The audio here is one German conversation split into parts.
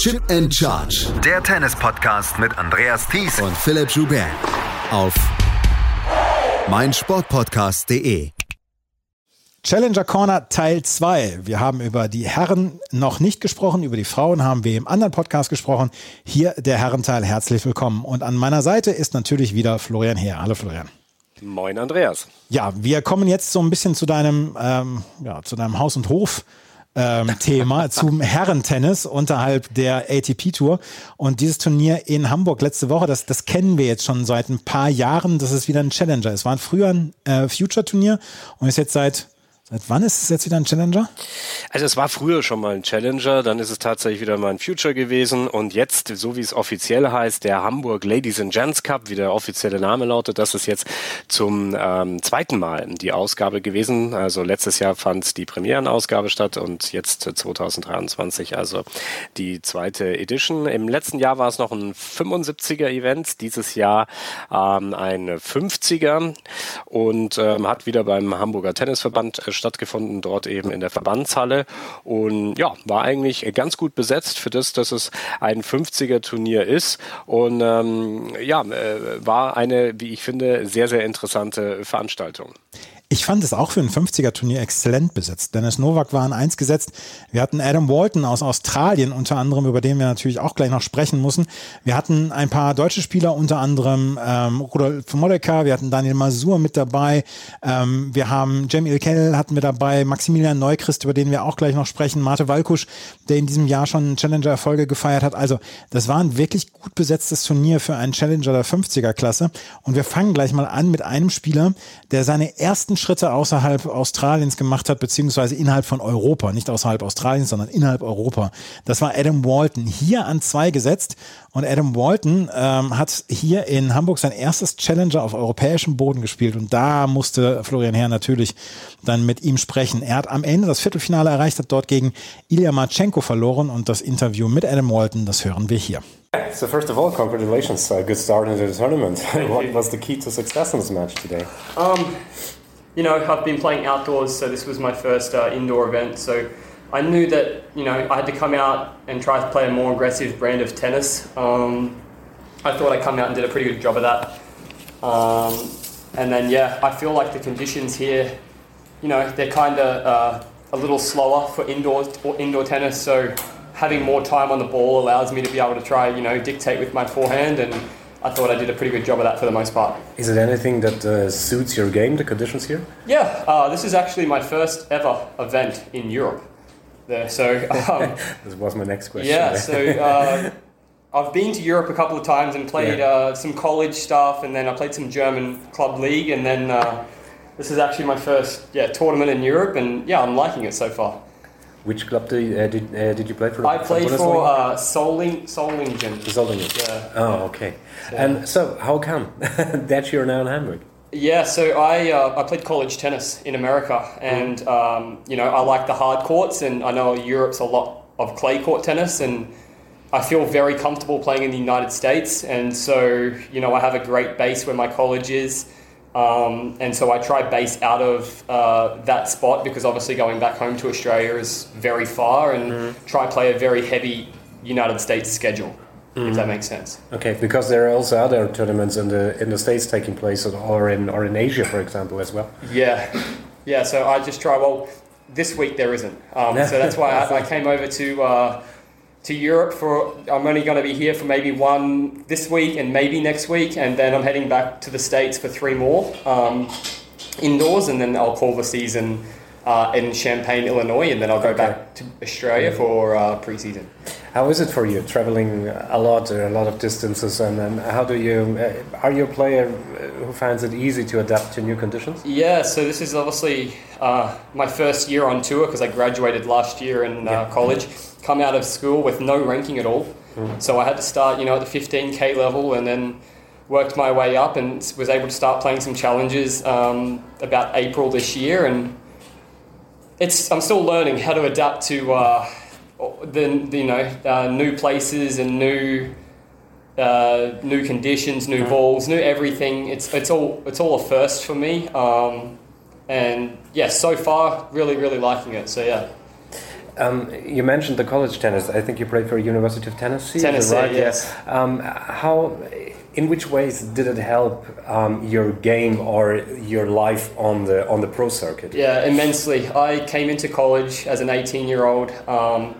Chip and Charge. Der Tennis-Podcast mit Andreas Thies und Philipp Joubert. Auf meinsportpodcast.de. Challenger Corner Teil 2. Wir haben über die Herren noch nicht gesprochen, über die Frauen haben wir im anderen Podcast gesprochen. Hier der Herrenteil. Herzlich willkommen. Und an meiner Seite ist natürlich wieder Florian Heer. Hallo Florian. Moin Andreas. Ja, wir kommen jetzt so ein bisschen zu deinem, ähm, ja, zu deinem Haus und Hof ähm, Thema zum Herrentennis unterhalb der ATP Tour. Und dieses Turnier in Hamburg letzte Woche, das, das kennen wir jetzt schon seit ein paar Jahren, dass es wieder ein Challenger ist. War früher ein äh, Future-Turnier und ist jetzt seit Seit wann ist es jetzt wieder ein Challenger? Also es war früher schon mal ein Challenger, dann ist es tatsächlich wieder mal ein Future gewesen und jetzt, so wie es offiziell heißt, der Hamburg Ladies and Gents Cup, wie der offizielle Name lautet, das ist jetzt zum ähm, zweiten Mal die Ausgabe gewesen. Also letztes Jahr fand die Premierenausgabe statt und jetzt 2023 also die zweite Edition. Im letzten Jahr war es noch ein 75er Event, dieses Jahr ähm, ein 50er und ähm, hat wieder beim Hamburger Tennisverband äh, stattgefunden, dort eben in der Verbandshalle. Und ja, war eigentlich ganz gut besetzt für das, dass es ein 50er-Turnier ist. Und ähm, ja, äh, war eine, wie ich finde, sehr, sehr interessante Veranstaltung. Ich fand es auch für ein 50er-Turnier exzellent besetzt. Dennis Novak war an eins gesetzt. Wir hatten Adam Walton aus Australien unter anderem, über den wir natürlich auch gleich noch sprechen müssen. Wir hatten ein paar deutsche Spieler, unter anderem ähm, Rudolf Modeka, wir hatten Daniel Masur mit dabei. Ähm, wir haben Jamie Kell hatten wir dabei, Maximilian Neuchrist, über den wir auch gleich noch sprechen, Marte Walkusch, der in diesem Jahr schon Challenger-Erfolge gefeiert hat. Also das war ein wirklich gut besetztes Turnier für einen Challenger der 50er-Klasse. Und wir fangen gleich mal an mit einem Spieler, der seine ersten Schritte außerhalb Australiens gemacht hat, beziehungsweise innerhalb von Europa, nicht außerhalb Australiens, sondern innerhalb Europa. Das war Adam Walton, hier an zwei gesetzt. Und Adam Walton ähm, hat hier in Hamburg sein erstes Challenger auf europäischem Boden gespielt. Und da musste Florian Herr natürlich dann mit ihm sprechen. Er hat am Ende das Viertelfinale erreicht, hat dort gegen Ilya Marchenko verloren. Und das Interview mit Adam Walton, das hören wir hier. So first of all, congratulations! Uh, good start into the tournament. what was the key to success in this match today? Um, you know, I've been playing outdoors, so this was my first uh, indoor event. So I knew that, you know, I had to come out and try to play a more aggressive brand of tennis. Um, I thought I come out and did a pretty good job of that. Um, and then, yeah, I feel like the conditions here, you know, they're kind of uh, a little slower for indoor, indoor tennis. So having more time on the ball allows me to be able to try, you know, dictate with my forehand and I thought I did a pretty good job of that for the most part. Is it anything that uh, suits your game, the conditions here? Yeah, uh, this is actually my first ever event in Europe. There, so um, this was my next question. Yeah, so uh, I've been to Europe a couple of times and played yeah. Uh, some college stuff, and then I played some German club league, and then uh, this is actually my first yeah tournament in Europe, and yeah, I'm liking it so far. Which club did, uh, did, uh, did you play for? I played for uh, Soling, Solingen. Solingen. Yeah. Oh, okay. So, and so, how come that you're now in Hamburg? Yeah, so I uh, I played college tennis in America, and mm. um, you know I like the hard courts, and I know Europe's a lot of clay court tennis, and I feel very comfortable playing in the United States, and so you know I have a great base where my college is. Um, and so I try base out of uh, that spot because obviously going back home to Australia is very far and mm. try play a very heavy United States schedule. Mm. If that makes sense. Okay, because there are also other tournaments in the in the states taking place, or in or in Asia, for example, as well. Yeah, yeah. So I just try. Well, this week there isn't. Um, so that's why I, I, came over to uh, to Europe for. I'm only going to be here for maybe one this week and maybe next week, and then I'm heading back to the states for three more um, indoors, and then I'll call the season uh, in Champaign, Illinois, and then I'll go okay. back to Australia for uh, preseason. How is it for you traveling a lot, a lot of distances, and, and how do you? Uh, are you a player who finds it easy to adapt to new conditions? Yeah, so this is obviously uh, my first year on tour because I graduated last year in uh, yeah. college come out of school with no ranking at all. Mm. So I had to start, you know, at the 15k level, and then worked my way up, and was able to start playing some challenges um, about April this year. And it's I'm still learning how to adapt to uh, the, the, you know uh, new places and new. Uh, new conditions, new balls, new everything. It's it's all it's all a first for me. Um, and yeah, so far, really, really liking it. So yeah. Um, you mentioned the college tennis. I think you played for University of Tennessee. Tennessee, right? yes. Um, how, in which ways did it help um, your game or your life on the on the pro circuit? Yeah, immensely. I came into college as an 18 year old. Um,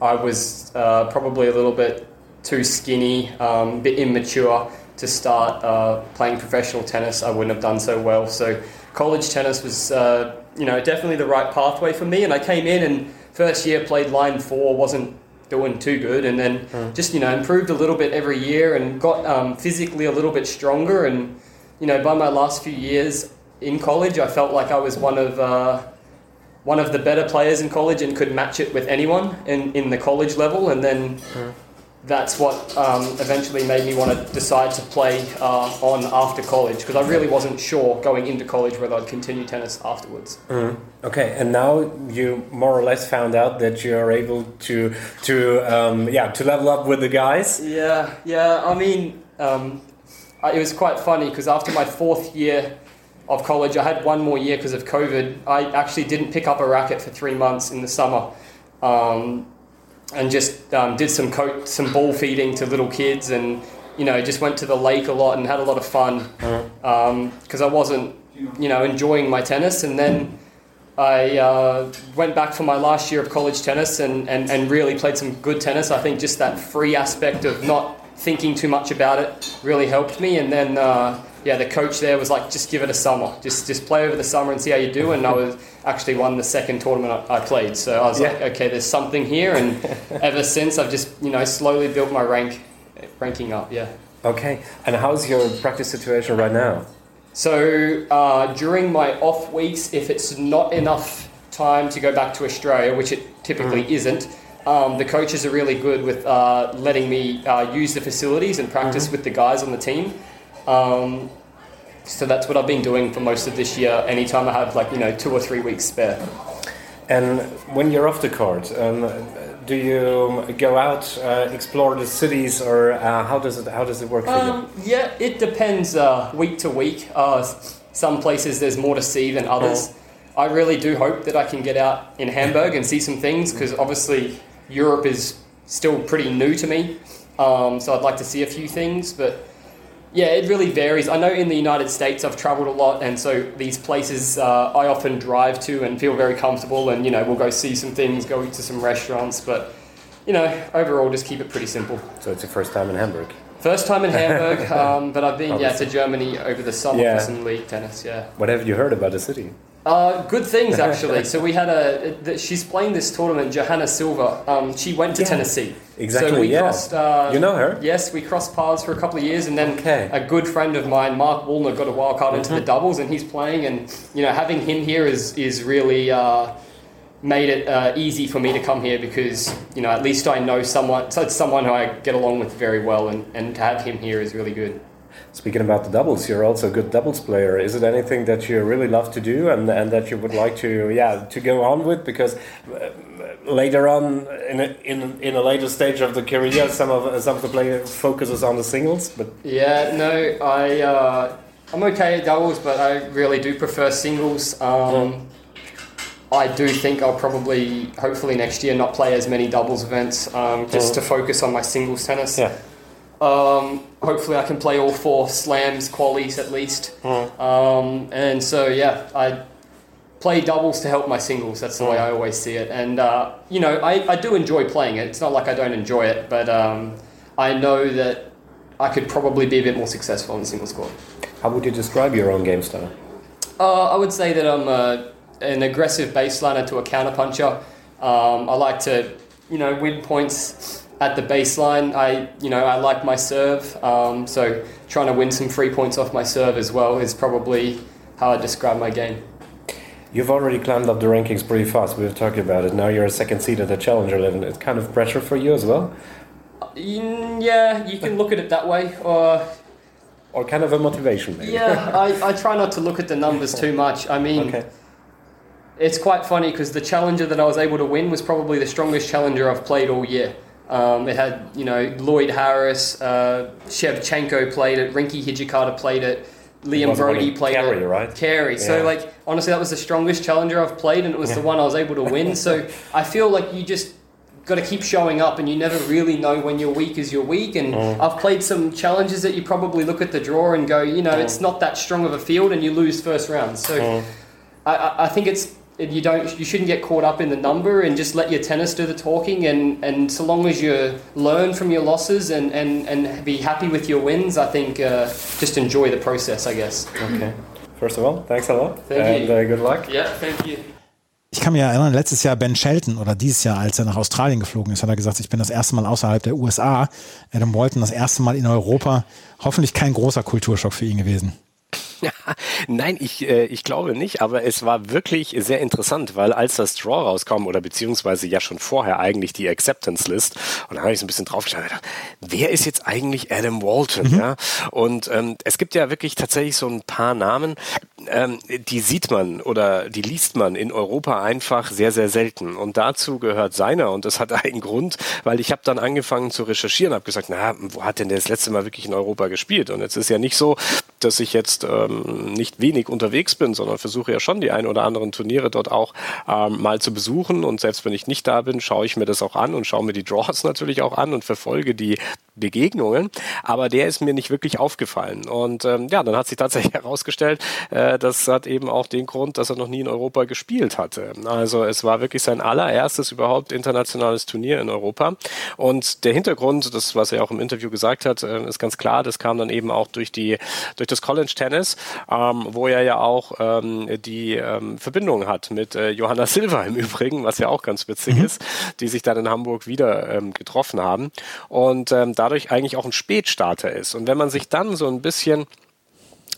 I was uh, probably a little bit too skinny, um, bit immature to start uh, playing professional tennis. I wouldn't have done so well. So college tennis was, uh, you know, definitely the right pathway for me. And I came in and first year played line four, wasn't doing too good, and then mm. just you know improved a little bit every year and got um, physically a little bit stronger. And you know, by my last few years in college, I felt like I was one of uh, one of the better players in college and could match it with anyone in, in the college level. And then mm that's what um, eventually made me want to decide to play uh, on after college because I really wasn't sure going into college whether I'd continue tennis afterwards. Mm. Okay, and now you more or less found out that you are able to to um, yeah to level up with the guys. Yeah, yeah. I mean, um, it was quite funny because after my fourth year of college, I had one more year because of COVID. I actually didn't pick up a racket for three months in the summer. Um, and just um, did some coat, some ball feeding to little kids, and you know just went to the lake a lot and had a lot of fun because uh-huh. um, I wasn't you know enjoying my tennis, and then I uh, went back for my last year of college tennis and, and, and really played some good tennis. I think just that free aspect of not thinking too much about it really helped me, and then. Uh, yeah, the coach there was like, just give it a summer, just just play over the summer and see how you do. And I was actually won the second tournament I, played, so I was yeah. like, okay, there's something here. And ever since, I've just you know slowly built my rank, ranking up. Yeah. Okay, and how's your practice situation right now? So uh, during my off weeks, if it's not enough time to go back to Australia, which it typically mm. isn't. Um, the coaches are really good with uh, letting me uh, use the facilities and practice mm-hmm. with the guys on the team. Um, so that's what I've been doing for most of this year. Anytime I have like you know two or three weeks spare. And when you're off the court, um, do you go out, uh, explore the cities, or uh, how does it how does it work for um, you? Yeah, it depends uh, week to week. Uh, some places there's more to see than others. Oh. I really do hope that I can get out in Hamburg and see some things because obviously Europe is still pretty new to me. Um, so I'd like to see a few things, but yeah, it really varies. I know in the United States I've traveled a lot, and so these places uh, I often drive to and feel very comfortable. And you know, we'll go see some things, go to some restaurants, but you know, overall, just keep it pretty simple. So it's your first time in Hamburg. First time in Hamburg, um, but I've been yeah to Germany over the summer yeah. for some league tennis. Yeah. What have you heard about the city? Uh, good things actually. so we had a. She's playing this tournament. Johanna Silva. Um, she went to yeah, Tennessee. Exactly. So we yeah. crossed. Uh, you know her? Yes, we crossed paths for a couple of years, and then okay. a good friend of mine, Mark Woolner, got a wild card mm-hmm. into the mm-hmm. doubles, and he's playing. And you know, having him here is is really. Uh, made it uh, easy for me to come here because you know at least I know someone so it's someone who I get along with very well and, and to have him here is really good. Speaking about the doubles, you're also a good doubles player. Is it anything that you really love to do and, and that you would like to yeah to go on with? Because uh, later on in a, in, in a later stage of the career, some of some of the player focuses on the singles. But yeah, no, I uh, I'm okay at doubles, but I really do prefer singles. Um, I do think I'll probably, hopefully next year, not play as many doubles events, um, just to focus on my singles tennis. Yeah. Um, hopefully, I can play all four slams, qualies at least. Mm. Um, and so, yeah, I play doubles to help my singles. That's the mm. way I always see it. And, uh, you know, I, I do enjoy playing it. It's not like I don't enjoy it, but um, I know that I could probably be a bit more successful in the singles court. How would you describe your own game style? Uh, I would say that I'm a, an aggressive baseliner to a counterpuncher. Um, I like to, you know, win points at the baseline, I you know I like my serve, um, so trying to win some free points off my serve as well is probably how I describe my game. You've already climbed up the rankings pretty fast. We've talked about it. Now you're a second seed at the Challenger 11. It's kind of pressure for you as well. Mm, yeah, you can look at it that way, or or kind of a motivation. Maybe. Yeah, I, I try not to look at the numbers too much. I mean. Okay. It's quite funny because the challenger that I was able to win was probably the strongest challenger I've played all year. Um, it had, you know, Lloyd Harris, uh, Shevchenko played it, Rinky Hijikata played it, Liam Brody played Carey, right? Carey. Yeah. So like honestly, that was the strongest challenger I've played, and it was yeah. the one I was able to win. So I feel like you just got to keep showing up, and you never really know when your week is your weak. And mm. I've played some challenges that you probably look at the draw and go, you know, mm. it's not that strong of a field, and you lose first round. So mm. I, I think it's you don't you shouldn't get caught up in the number and just let your tennis do the talking and and so long as you learn from your losses and and and be happy with your wins i think uh, just enjoy the process i guess okay first of all thanks a lot thank and you. Uh, good luck yeah thank you Ich kann mich erinnern, letztes Jahr Ben Shelton oder dieses Jahr, als er nach Australien geflogen ist, hat er gesagt, ich bin das erste Mal außerhalb der USA. Adam Walton das erste Mal in Europa. Hoffentlich kein großer Kulturschock für ihn gewesen. Nein, ich, äh, ich glaube nicht, aber es war wirklich sehr interessant, weil als das Draw rauskam oder beziehungsweise ja schon vorher eigentlich die Acceptance List und da habe ich so ein bisschen draufgeschaut wer ist jetzt eigentlich Adam Walton? Mhm. Ja? Und ähm, es gibt ja wirklich tatsächlich so ein paar Namen, ähm, die sieht man oder die liest man in Europa einfach sehr, sehr selten. Und dazu gehört seiner und das hat einen Grund, weil ich habe dann angefangen zu recherchieren, habe gesagt, na, wo hat denn der das letzte Mal wirklich in Europa gespielt? Und jetzt ist ja nicht so, dass ich jetzt ähm, nicht wenig unterwegs bin, sondern versuche ja schon die ein oder anderen Turniere dort auch ähm, mal zu besuchen. Und selbst wenn ich nicht da bin, schaue ich mir das auch an und schaue mir die Draws natürlich auch an und verfolge die Begegnungen. Aber der ist mir nicht wirklich aufgefallen. Und ähm, ja, dann hat sich tatsächlich herausgestellt, äh, das hat eben auch den Grund, dass er noch nie in Europa gespielt hatte. Also es war wirklich sein allererstes überhaupt internationales Turnier in Europa. Und der Hintergrund, das was er auch im Interview gesagt hat, äh, ist ganz klar. Das kam dann eben auch durch die durch das College Tennis, ähm, wo er ja auch ähm, die ähm, Verbindung hat mit äh, Johanna Silva im Übrigen, was ja auch ganz witzig mhm. ist, die sich dann in Hamburg wieder ähm, getroffen haben und ähm, dadurch eigentlich auch ein Spätstarter ist. Und wenn man sich dann so ein bisschen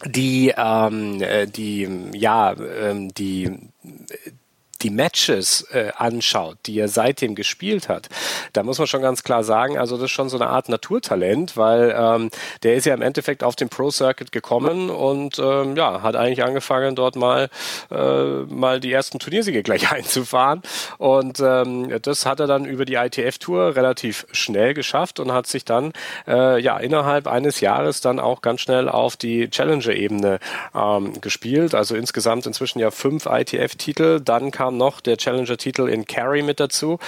die ähm, äh, die ja ähm, die die Matches äh, anschaut, die er seitdem gespielt hat, da muss man schon ganz klar sagen, also das ist schon so eine Art Naturtalent, weil ähm, der ist ja im Endeffekt auf den Pro Circuit gekommen und ähm, ja, hat eigentlich angefangen, dort mal, äh, mal die ersten Turniersiege gleich einzufahren. Und ähm, das hat er dann über die ITF-Tour relativ schnell geschafft und hat sich dann äh, ja innerhalb eines Jahres dann auch ganz schnell auf die Challenger-Ebene ähm, gespielt. Also insgesamt inzwischen ja fünf ITF-Titel. Dann kam noch der Challenger-Titel in Carry mit dazu.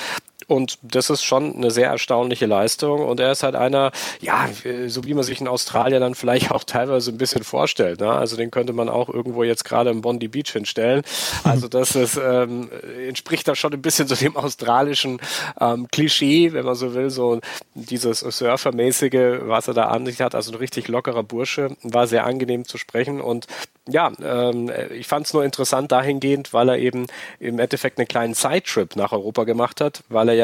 Und das ist schon eine sehr erstaunliche Leistung. Und er ist halt einer, ja, so wie man sich in Australien dann vielleicht auch teilweise ein bisschen vorstellt. Ne? Also den könnte man auch irgendwo jetzt gerade im Bondi Beach hinstellen. Also das ist, ähm, entspricht da schon ein bisschen so dem australischen ähm, Klischee, wenn man so will, so dieses Surfermäßige, was er da an sich hat. Also ein richtig lockerer Bursche. War sehr angenehm zu sprechen. Und ja, ähm, ich fand es nur interessant dahingehend, weil er eben im Endeffekt einen kleinen Sidetrip nach Europa gemacht hat, weil er ja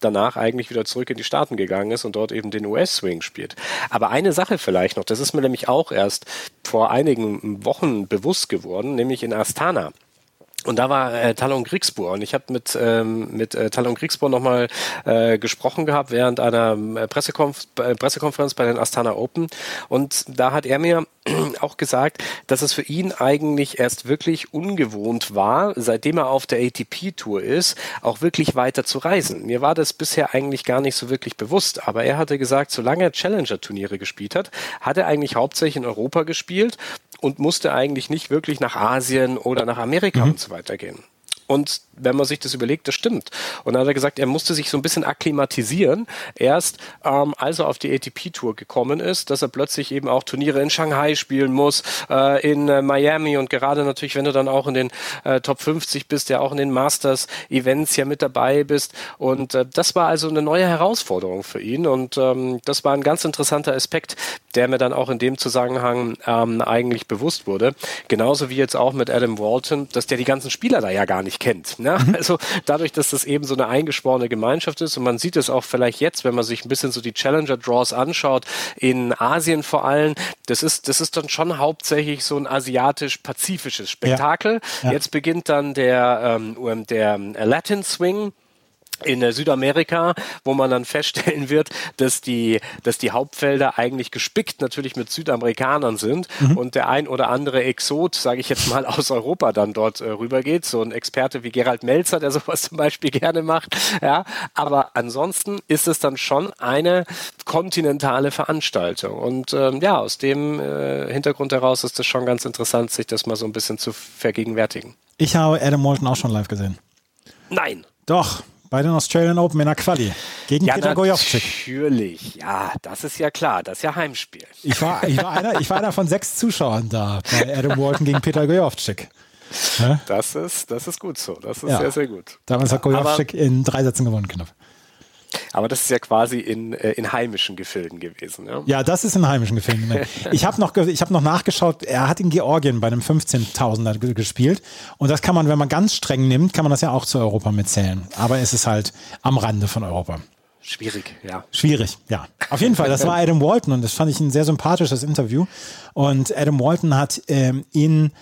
danach eigentlich wieder zurück in die Staaten gegangen ist und dort eben den US-Swing spielt. Aber eine Sache vielleicht noch, das ist mir nämlich auch erst vor einigen Wochen bewusst geworden, nämlich in Astana. Und da war äh, Talon Griegsburg und ich habe mit ähm, mit äh, Talon Griegsburg nochmal äh, gesprochen gehabt während einer äh, Pressekonf äh, Pressekonferenz bei den Astana Open und da hat er mir auch gesagt, dass es für ihn eigentlich erst wirklich ungewohnt war, seitdem er auf der ATP-Tour ist, auch wirklich weiter zu reisen. Mir war das bisher eigentlich gar nicht so wirklich bewusst, aber er hatte gesagt, solange er Challenger-Turniere gespielt hat, hat er eigentlich hauptsächlich in Europa gespielt und musste eigentlich nicht wirklich nach Asien oder nach Amerika mhm. und so weiter gehen. Und wenn man sich das überlegt, das stimmt. Und dann hat er gesagt, er musste sich so ein bisschen akklimatisieren, erst ähm, als er auf die ATP-Tour gekommen ist, dass er plötzlich eben auch Turniere in Shanghai spielen muss, äh, in äh, Miami und gerade natürlich, wenn du dann auch in den äh, Top 50 bist, ja auch in den Masters-Events ja mit dabei bist. Und äh, das war also eine neue Herausforderung für ihn und ähm, das war ein ganz interessanter Aspekt, der mir dann auch in dem Zusammenhang ähm, eigentlich bewusst wurde. Genauso wie jetzt auch mit Adam Walton, dass der die ganzen Spieler da ja gar nicht kennt. Ne? Mhm. Also dadurch, dass das eben so eine eingeschworene Gemeinschaft ist und man sieht es auch vielleicht jetzt, wenn man sich ein bisschen so die Challenger Draws anschaut, in Asien vor allem, das ist, das ist dann schon hauptsächlich so ein asiatisch-pazifisches Spektakel. Ja. Ja. Jetzt beginnt dann der, ähm, der Latin Swing in äh, Südamerika, wo man dann feststellen wird, dass die, dass die Hauptfelder eigentlich gespickt natürlich mit Südamerikanern sind mhm. und der ein oder andere Exot, sage ich jetzt mal, aus Europa dann dort äh, rübergeht. So ein Experte wie Gerald Melzer, der sowas zum Beispiel gerne macht. Ja, aber ansonsten ist es dann schon eine kontinentale Veranstaltung. Und ähm, ja, aus dem äh, Hintergrund heraus ist es schon ganz interessant, sich das mal so ein bisschen zu vergegenwärtigen. Ich habe Adam Walton auch schon live gesehen. Nein. Doch, bei den Australian Open in der Quali gegen ja, Peter Gojowczyk. Natürlich, ja, das ist ja klar, das ist ja Heimspiel. Ich war, ich war, einer, ich war einer von sechs Zuschauern da bei Adam Walton gegen Peter Gojowczyk. Ja? Das, ist, das ist gut so, das ist ja. sehr, sehr gut. Damals hat Gojowczyk in drei Sätzen gewonnen, knapp. Aber das ist ja quasi in, äh, in heimischen Gefilden gewesen. Ja, ja das ist in heimischen Gefilden. ich habe noch, hab noch nachgeschaut, er hat in Georgien bei einem 15.000er gespielt. Und das kann man, wenn man ganz streng nimmt, kann man das ja auch zu Europa mitzählen. Aber es ist halt am Rande von Europa. Schwierig, ja. Schwierig, ja. Auf jeden Fall, das war Adam Walton und das fand ich ein sehr sympathisches Interview. Und Adam Walton hat ähm, in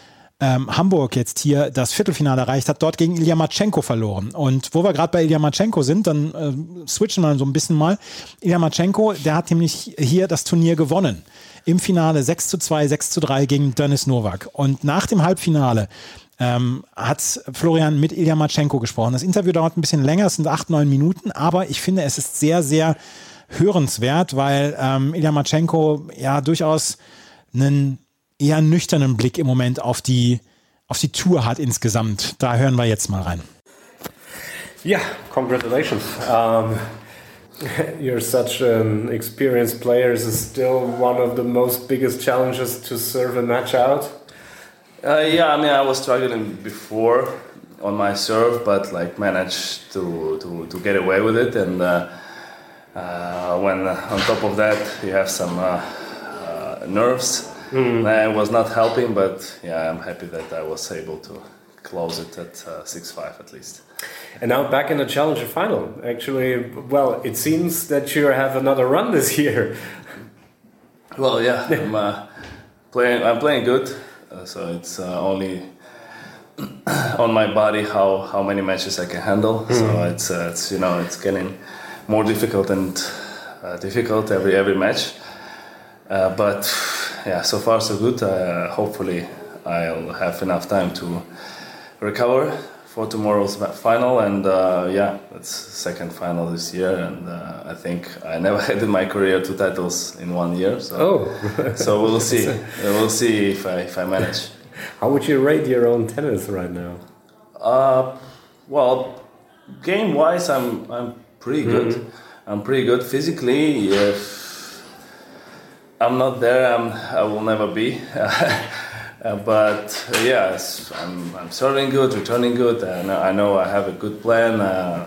ähm, Hamburg jetzt hier das Viertelfinale erreicht hat, dort gegen Ilya Matschenko verloren. Und wo wir gerade bei Ilya Matschenko sind, dann äh, switchen wir so ein bisschen mal. Ilya Matschenko, der hat nämlich hier das Turnier gewonnen. Im Finale 6 zu 2, 6 zu 3 gegen Dennis Novak. Und nach dem Halbfinale ähm, hat Florian mit Ilya Matschenko gesprochen. Das Interview dauert ein bisschen länger, es sind acht, neun Minuten, aber ich finde, es ist sehr, sehr hörenswert, weil ähm, Ilya Matschenko ja durchaus einen eher nüchternen Blick im Moment auf die, auf die Tour hat insgesamt. Da hören wir jetzt mal rein. Yeah, congratulations. Um, you're such an experienced player. Is still one of the most biggest challenges to serve a match out? Uh, yeah, I mean, I was struggling before on my serve, but like managed to, to, to get away with it. And uh, uh, when on top of that you have some uh, uh, nerves, Mm. It was not helping, but yeah, I'm happy that I was able to close it at uh, 6-5 at least. And now back in the Challenger final. Actually, well, it seems that you have another run this year. Well, yeah, I'm uh, playing. I'm playing good, uh, so it's uh, only on my body how, how many matches I can handle. Mm. So it's uh, it's you know it's getting more difficult and uh, difficult every every match. Uh, but yeah, so far so good. Uh, hopefully, I'll have enough time to recover for tomorrow's final. And uh, yeah, it's second final this year, and uh, I think I never had in my career two titles in one year. So, oh. so we'll see. we'll see if I if I manage. How would you rate your own tennis right now? Uh, well, game wise, I'm I'm pretty good. Mm -hmm. I'm pretty good physically. If I'm not there. I'm, I will never be. Uh, but uh, yes, I'm, I'm serving good, returning good, and I know I have a good plan. Uh,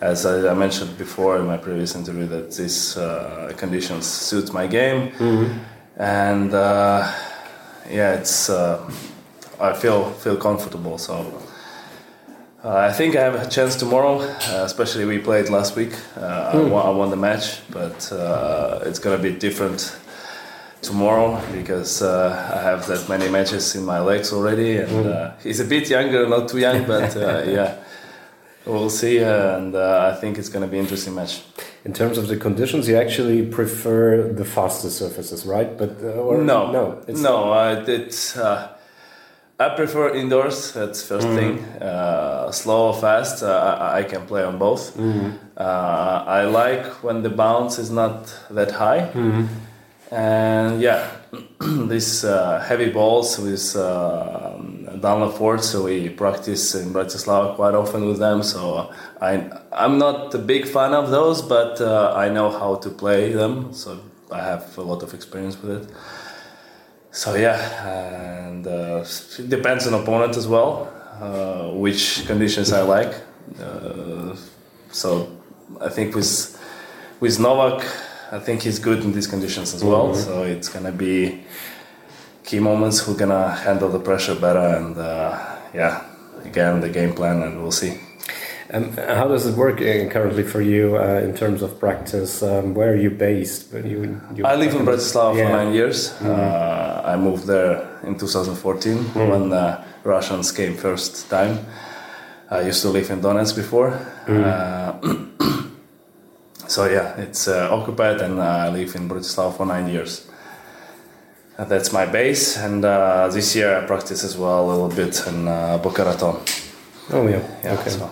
as I, I, mentioned before in my previous interview, that these uh, conditions suit my game, mm-hmm. and uh, yeah, it's I feel feel comfortable. So I think I have a chance tomorrow. especially we played last week. Mm. I, won, I, won, the match, but it's gonna be different tomorrow because uh, I have that many matches in my legs already, and mm. uh, he's a bit younger, not too young, but uh, yeah, we'll see, uh, and uh, I think it's going to be an interesting match. In terms of the conditions, you actually prefer the faster surfaces, right? But or, no, no, no, I did. I prefer indoors. That's 1st mm. thing. slow or fast, I, I, can play on both. Mm. I like when the bounce is not that high. Mm and yeah, these uh, heavy balls with uh, Dunlop Ford, so we practice in Bratislava quite often with them. So I I'm not a big fan of those, but uh, I know how to play them. So I have a lot of experience with it. So yeah, and uh, it depends on opponent as well, uh, which conditions I like. Uh, so I think with with Novak I think he's good in these conditions as well. Mm-hmm. So it's gonna be key moments who're gonna handle the pressure better, and uh, yeah, again the game plan, and we'll see. And how does it work uh, currently for you uh, in terms of practice? Um, where are you based? You, you I live in Bratislava yeah. for nine years. Mm-hmm. Uh, I moved there in 2014 mm-hmm. when the Russians came first time. I used to live in Donetsk before. Mm. so yeah, it's occupied, and I live in Bratislava for nine years. that's my base, and this year I practice as well a little bit in Boca Raton. Oh yeah, yeah okay. So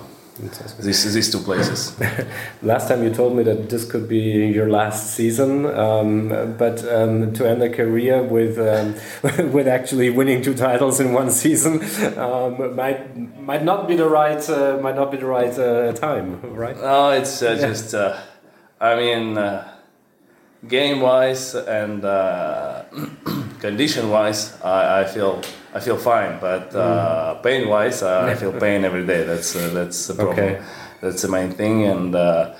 these, these two places. last time you told me that this could be your last season, um, but um, to end a career with um, with actually winning two titles in one season um, might might not be the right uh, might not be the right uh, time, right? No, it's uh, yeah. just uh, I mean uh, game wise and uh, condition wise, I, I feel I feel fine, but uh, mm. pain wise, I feel pain every day. That's uh, that's the problem. Okay. That's the main thing. And uh,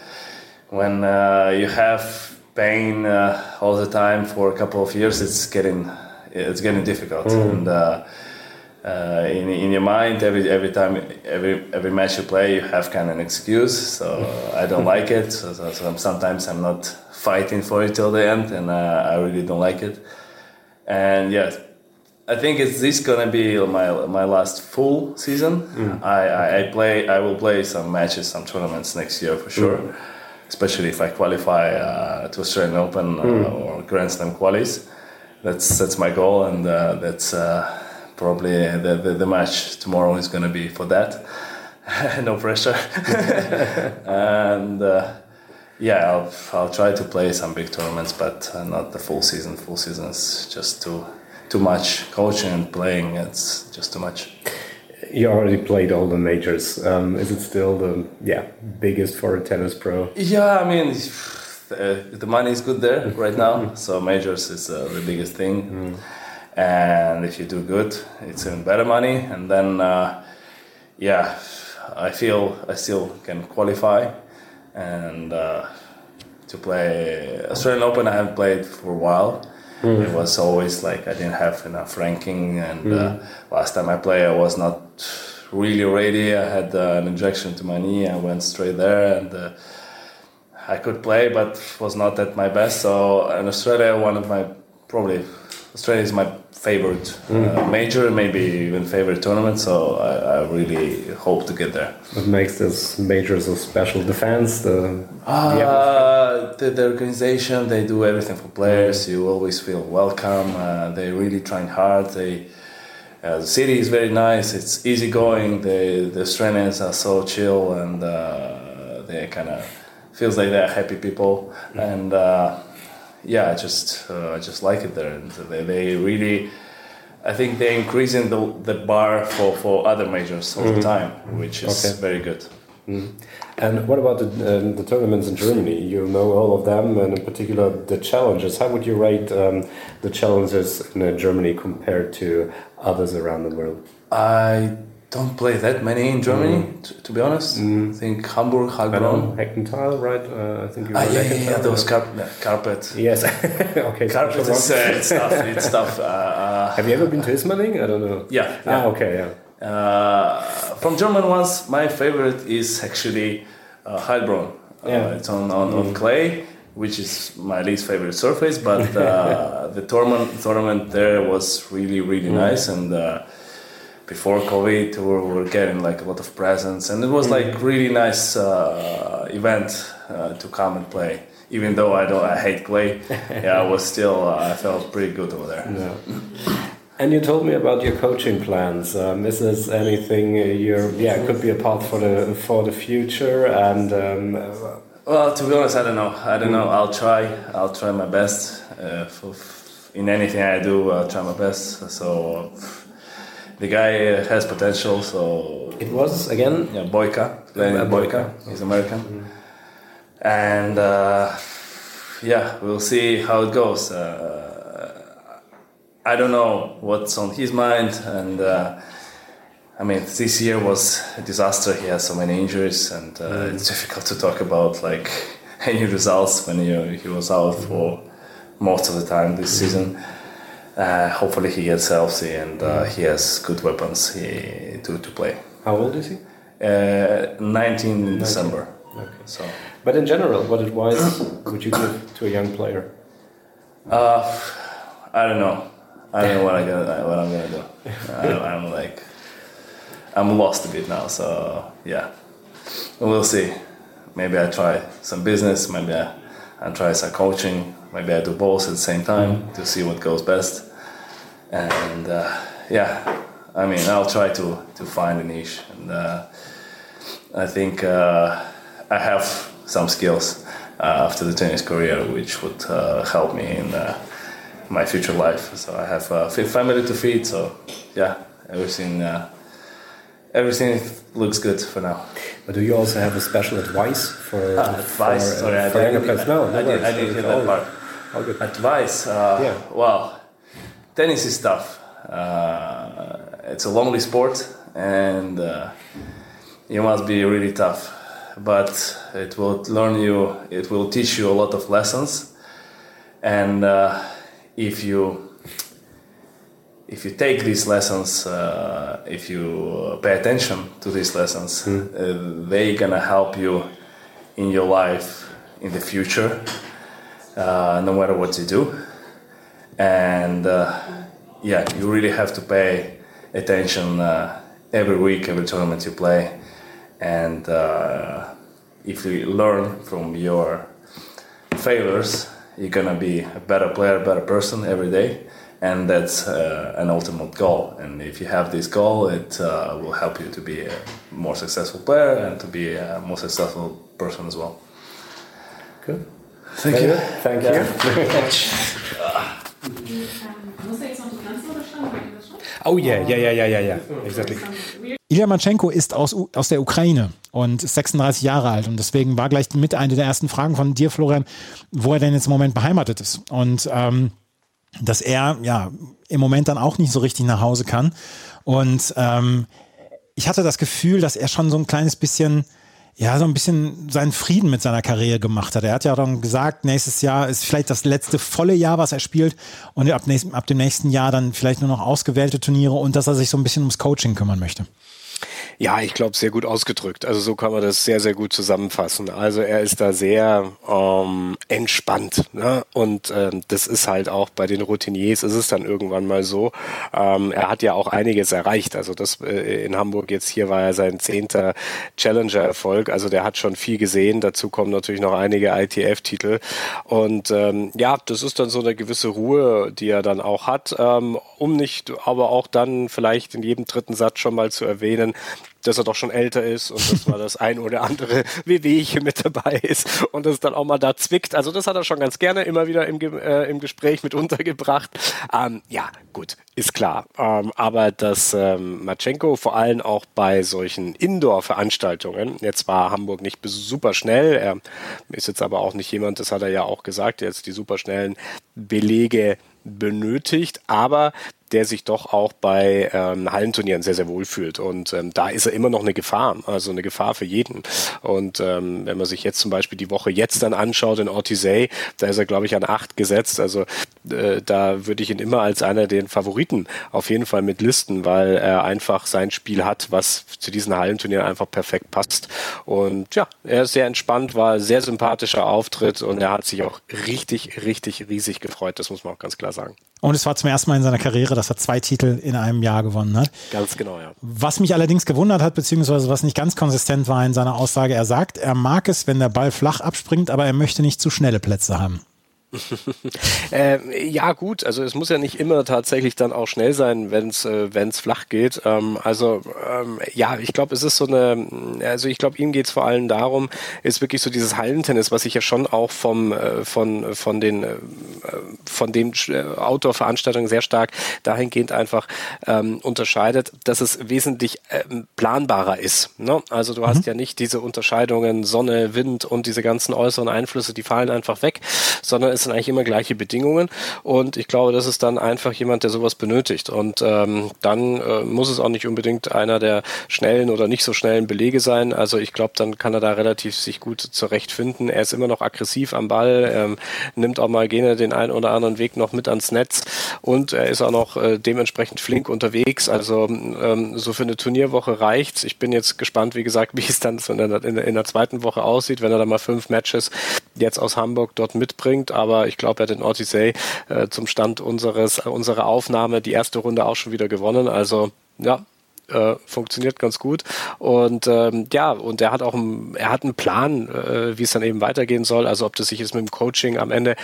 when uh, you have pain uh, all the time for a couple of years, it's getting it's getting difficult. Mm. And in, in your mind, every every time every every match you play, you have kind of an excuse. So I don't like it. So, so, so, sometimes I'm not fighting for it till the end, and I really don't like it. And yeah I think it's this gonna be my my last full season. Mm. I, I, I, play I will play some matches, some tournaments next year for sure. Mm. Especially if I qualify uh, to Australian Open uh, mm. or Grand Slam qualies. That's that's my goal, and uh, that's uh, probably the, the, the match tomorrow is gonna be for that. no pressure, and uh, yeah, I'll I'll try to play some big tournaments, but uh, not the full season. Full season is just too too much coaching and playing. It's just too much. You already played all the majors. Um, is it still the yeah biggest for a tennis pro? Yeah, I mean, the, the money is good there right now. so majors is uh, the biggest thing. Mm. And if you do good, it's even better money. And then, uh, yeah, I feel I still can qualify and uh, to play Australian Open. I haven't played for a while Mm. It was always like I didn't have enough ranking, and mm. uh, last time I played, I was not really ready. I had uh, an injection to my knee. I went straight there, and uh, I could play, but was not at my best. So in Australia, one of my probably Australia is my favorite mm. uh, major, maybe even favorite tournament. So I, I, really hope to get there. What makes this major so special? The fans, the uh, the, the, organization, they do everything for players. Mm. You always feel welcome. Uh, they're really trying hard. They uh, the city is very nice. It's easygoing. The the Australians are so chill and uh, they kind of feels like they're happy people mm. and uh, yeah, I just uh, I just like it there, and they, they really. I think they're increasing the, the bar for, for other majors all mm -hmm. the mm-hmm. time, which is okay. very good. Mm. And what about the, um, the tournaments in Germany? You know all of them, and in particular the challenges. How would you rate um, the challenges in Germany compared to others around the world? I don't play that many in Germany, mm. to, to, be honest. Mm. I think Hamburg, Heilbronn. Heckenthal, right? Uh, I think you ah, yeah, yeah, yeah, those carp carpet. Yes. okay. Carpet is uh, it's tough. It's tough. Uh, uh, Have you ever been to Ismaning? I don't know. Yeah. yeah. Ah, okay, yeah. Uh, from German ones, my favorite is actually uh, Heilbronn. Yeah. it's on, on, mm. on clay which is my least favorite surface. But uh, the tournament tournament there was really really mm. nice, and uh, before COVID, we were getting like a lot of presents, and it was like mm. really nice uh, event uh, to come and play. Even though I don't, I hate clay. yeah, I was still, uh, I felt pretty good over there. Yeah. And you told me about your coaching plans. Um, is this anything you're, yeah, could be a path for the for the future? And um, well, to be honest, I don't know. I don't know. I'll try. I'll try my best. Uh, for, in anything I do, I'll try my best. So the guy uh, has potential. So it was again. Yeah, Boyka playing uh, Boyka. He's American, mm. and uh, yeah, we'll see how it goes. Uh, I don't know what's on his mind, and uh, I mean, this year was a disaster. He has so many injuries, and uh, mm. it's difficult to talk about like any results when he, he was out for most of the time this mm. season. Uh, hopefully he gets healthy and uh, he has good weapons he, to, to play. How old is he? Uh, 19 in December. Okay. So. But in general, what advice would you give to a young player? Uh, I don't know. I don't know what I gonna what I'm gonna do. I, am like I'm lost a bit now. So yeah, we'll see. Maybe I try some business. Maybe I, I try some coaching. Maybe I do both at the same time to see what goes best. And uh, yeah, I mean, I'll try to to find a niche, and uh, I think uh, I have some skills uh, after the tennis career, which would uh, help me in uh, my future life. So I have a family to feed. So yeah, everything everything looks good for now. But do you also have a special advice for uh, advice? For, Sorry, for younger players? No, no I, did, I didn't hear that part. All good. Advice? Uh, yeah. Well, tennis is tough. Uh, it's a lonely sport, and uh, you must be really tough. But it will learn you. It will teach you a lot of lessons, and uh, if you if you take these lessons, uh, if you pay attention to these lessons, mm. uh, they're gonna help you in your life in the future, uh, no matter what you do. And uh, yeah, you really have to pay attention uh, every week, every tournament you play. And uh, if you learn from your failures, you're gonna be a better player, better person every day and that's uh, an ultimate goal. And if you have this goal, it uh, will help you to be a more successful player and to be a more successful person as well. Good. Thank, Thank you. Thank you very much. Oh yeah, yeah, yeah, yeah, yeah, yeah. Exactly. Ilya Matschenko ist aus, aus der Ukraine und ist 36 Jahre alt und deswegen war gleich mit eine der ersten Fragen von dir, Florian, wo er denn jetzt im Moment beheimatet ist. Und ähm, dass er ja im Moment dann auch nicht so richtig nach Hause kann. Und ähm, ich hatte das Gefühl, dass er schon so ein kleines bisschen, ja, so ein bisschen seinen Frieden mit seiner Karriere gemacht hat. Er hat ja dann gesagt, nächstes Jahr ist vielleicht das letzte volle Jahr, was er spielt und ab, nächsten, ab dem nächsten Jahr dann vielleicht nur noch ausgewählte Turniere und dass er sich so ein bisschen ums Coaching kümmern möchte. Ja, ich glaube, sehr gut ausgedrückt. Also so kann man das sehr, sehr gut zusammenfassen. Also er ist da sehr ähm, entspannt. Ne? Und ähm, das ist halt auch bei den Routiniers ist es dann irgendwann mal so. Ähm, er hat ja auch einiges erreicht. Also das äh, in Hamburg jetzt hier war ja sein zehnter Challenger-Erfolg. Also der hat schon viel gesehen. Dazu kommen natürlich noch einige ITF-Titel. Und ähm, ja, das ist dann so eine gewisse Ruhe, die er dann auch hat, ähm, um nicht aber auch dann vielleicht in jedem dritten Satz schon mal zu erwähnen, dass er doch schon älter ist und dass mal das ein oder andere Wehwehchen mit dabei ist und das dann auch mal da zwickt. Also das hat er schon ganz gerne immer wieder im, äh, im Gespräch mit untergebracht. Ähm, ja, gut, ist klar. Ähm, aber dass ähm, Matschenko vor allem auch bei solchen Indoor-Veranstaltungen, jetzt war Hamburg nicht super schnell, er ist jetzt aber auch nicht jemand, das hat er ja auch gesagt, jetzt die super schnellen Belege benötigt, aber der sich doch auch bei ähm, Hallenturnieren sehr, sehr wohl fühlt. Und ähm, da ist er immer noch eine Gefahr, also eine Gefahr für jeden. Und ähm, wenn man sich jetzt zum Beispiel die Woche jetzt dann anschaut in Ortisei, da ist er, glaube ich, an acht gesetzt. Also äh, da würde ich ihn immer als einer der Favoriten auf jeden Fall mit listen, weil er einfach sein Spiel hat, was zu diesen Hallenturnieren einfach perfekt passt. Und ja, er ist sehr entspannt, war sehr sympathischer Auftritt und er hat sich auch richtig, richtig riesig gefreut. Das muss man auch ganz klar sagen. Und es war zum ersten Mal in seiner Karriere, dass er zwei Titel in einem Jahr gewonnen hat. Ganz genau, ja. Was mich allerdings gewundert hat, beziehungsweise was nicht ganz konsistent war in seiner Aussage, er sagt, er mag es, wenn der Ball flach abspringt, aber er möchte nicht zu schnelle Plätze haben. Äh, ja, gut, also es muss ja nicht immer tatsächlich dann auch schnell sein, wenn es äh, wenn's flach geht. Ähm, also ähm, ja, ich glaube, es ist so eine, also ich glaube, ihm geht es vor allem darum, ist wirklich so dieses Hallentennis, was sich ja schon auch vom äh, von von den äh, von den äh, Outdoor-Veranstaltungen sehr stark dahingehend einfach ähm, unterscheidet, dass es wesentlich ähm, planbarer ist. Ne? Also du mhm. hast ja nicht diese Unterscheidungen Sonne, Wind und diese ganzen äußeren Einflüsse, die fallen einfach weg, sondern es sind eigentlich immer gleiche Bedingungen und ich glaube, das ist dann einfach jemand, der sowas benötigt und ähm, dann äh, muss es auch nicht unbedingt einer der schnellen oder nicht so schnellen Belege sein. Also ich glaube, dann kann er da relativ sich gut zurechtfinden. Er ist immer noch aggressiv am Ball, ähm, nimmt auch mal gerne den einen oder anderen Weg noch mit ans Netz und er ist auch noch äh, dementsprechend flink unterwegs. Also ähm, so für eine Turnierwoche reicht's. Ich bin jetzt gespannt, wie gesagt, wie es dann in der, in der zweiten Woche aussieht, wenn er da mal fünf Matches jetzt aus Hamburg dort mitbringt. Aber aber ich glaube, er hat in Odyssey äh, zum Stand unseres, unserer Aufnahme die erste Runde auch schon wieder gewonnen. Also ja, äh, funktioniert ganz gut. Und ähm, ja, und er hat auch einen, er hat einen Plan, äh, wie es dann eben weitergehen soll. Also ob das sich jetzt mit dem Coaching am Ende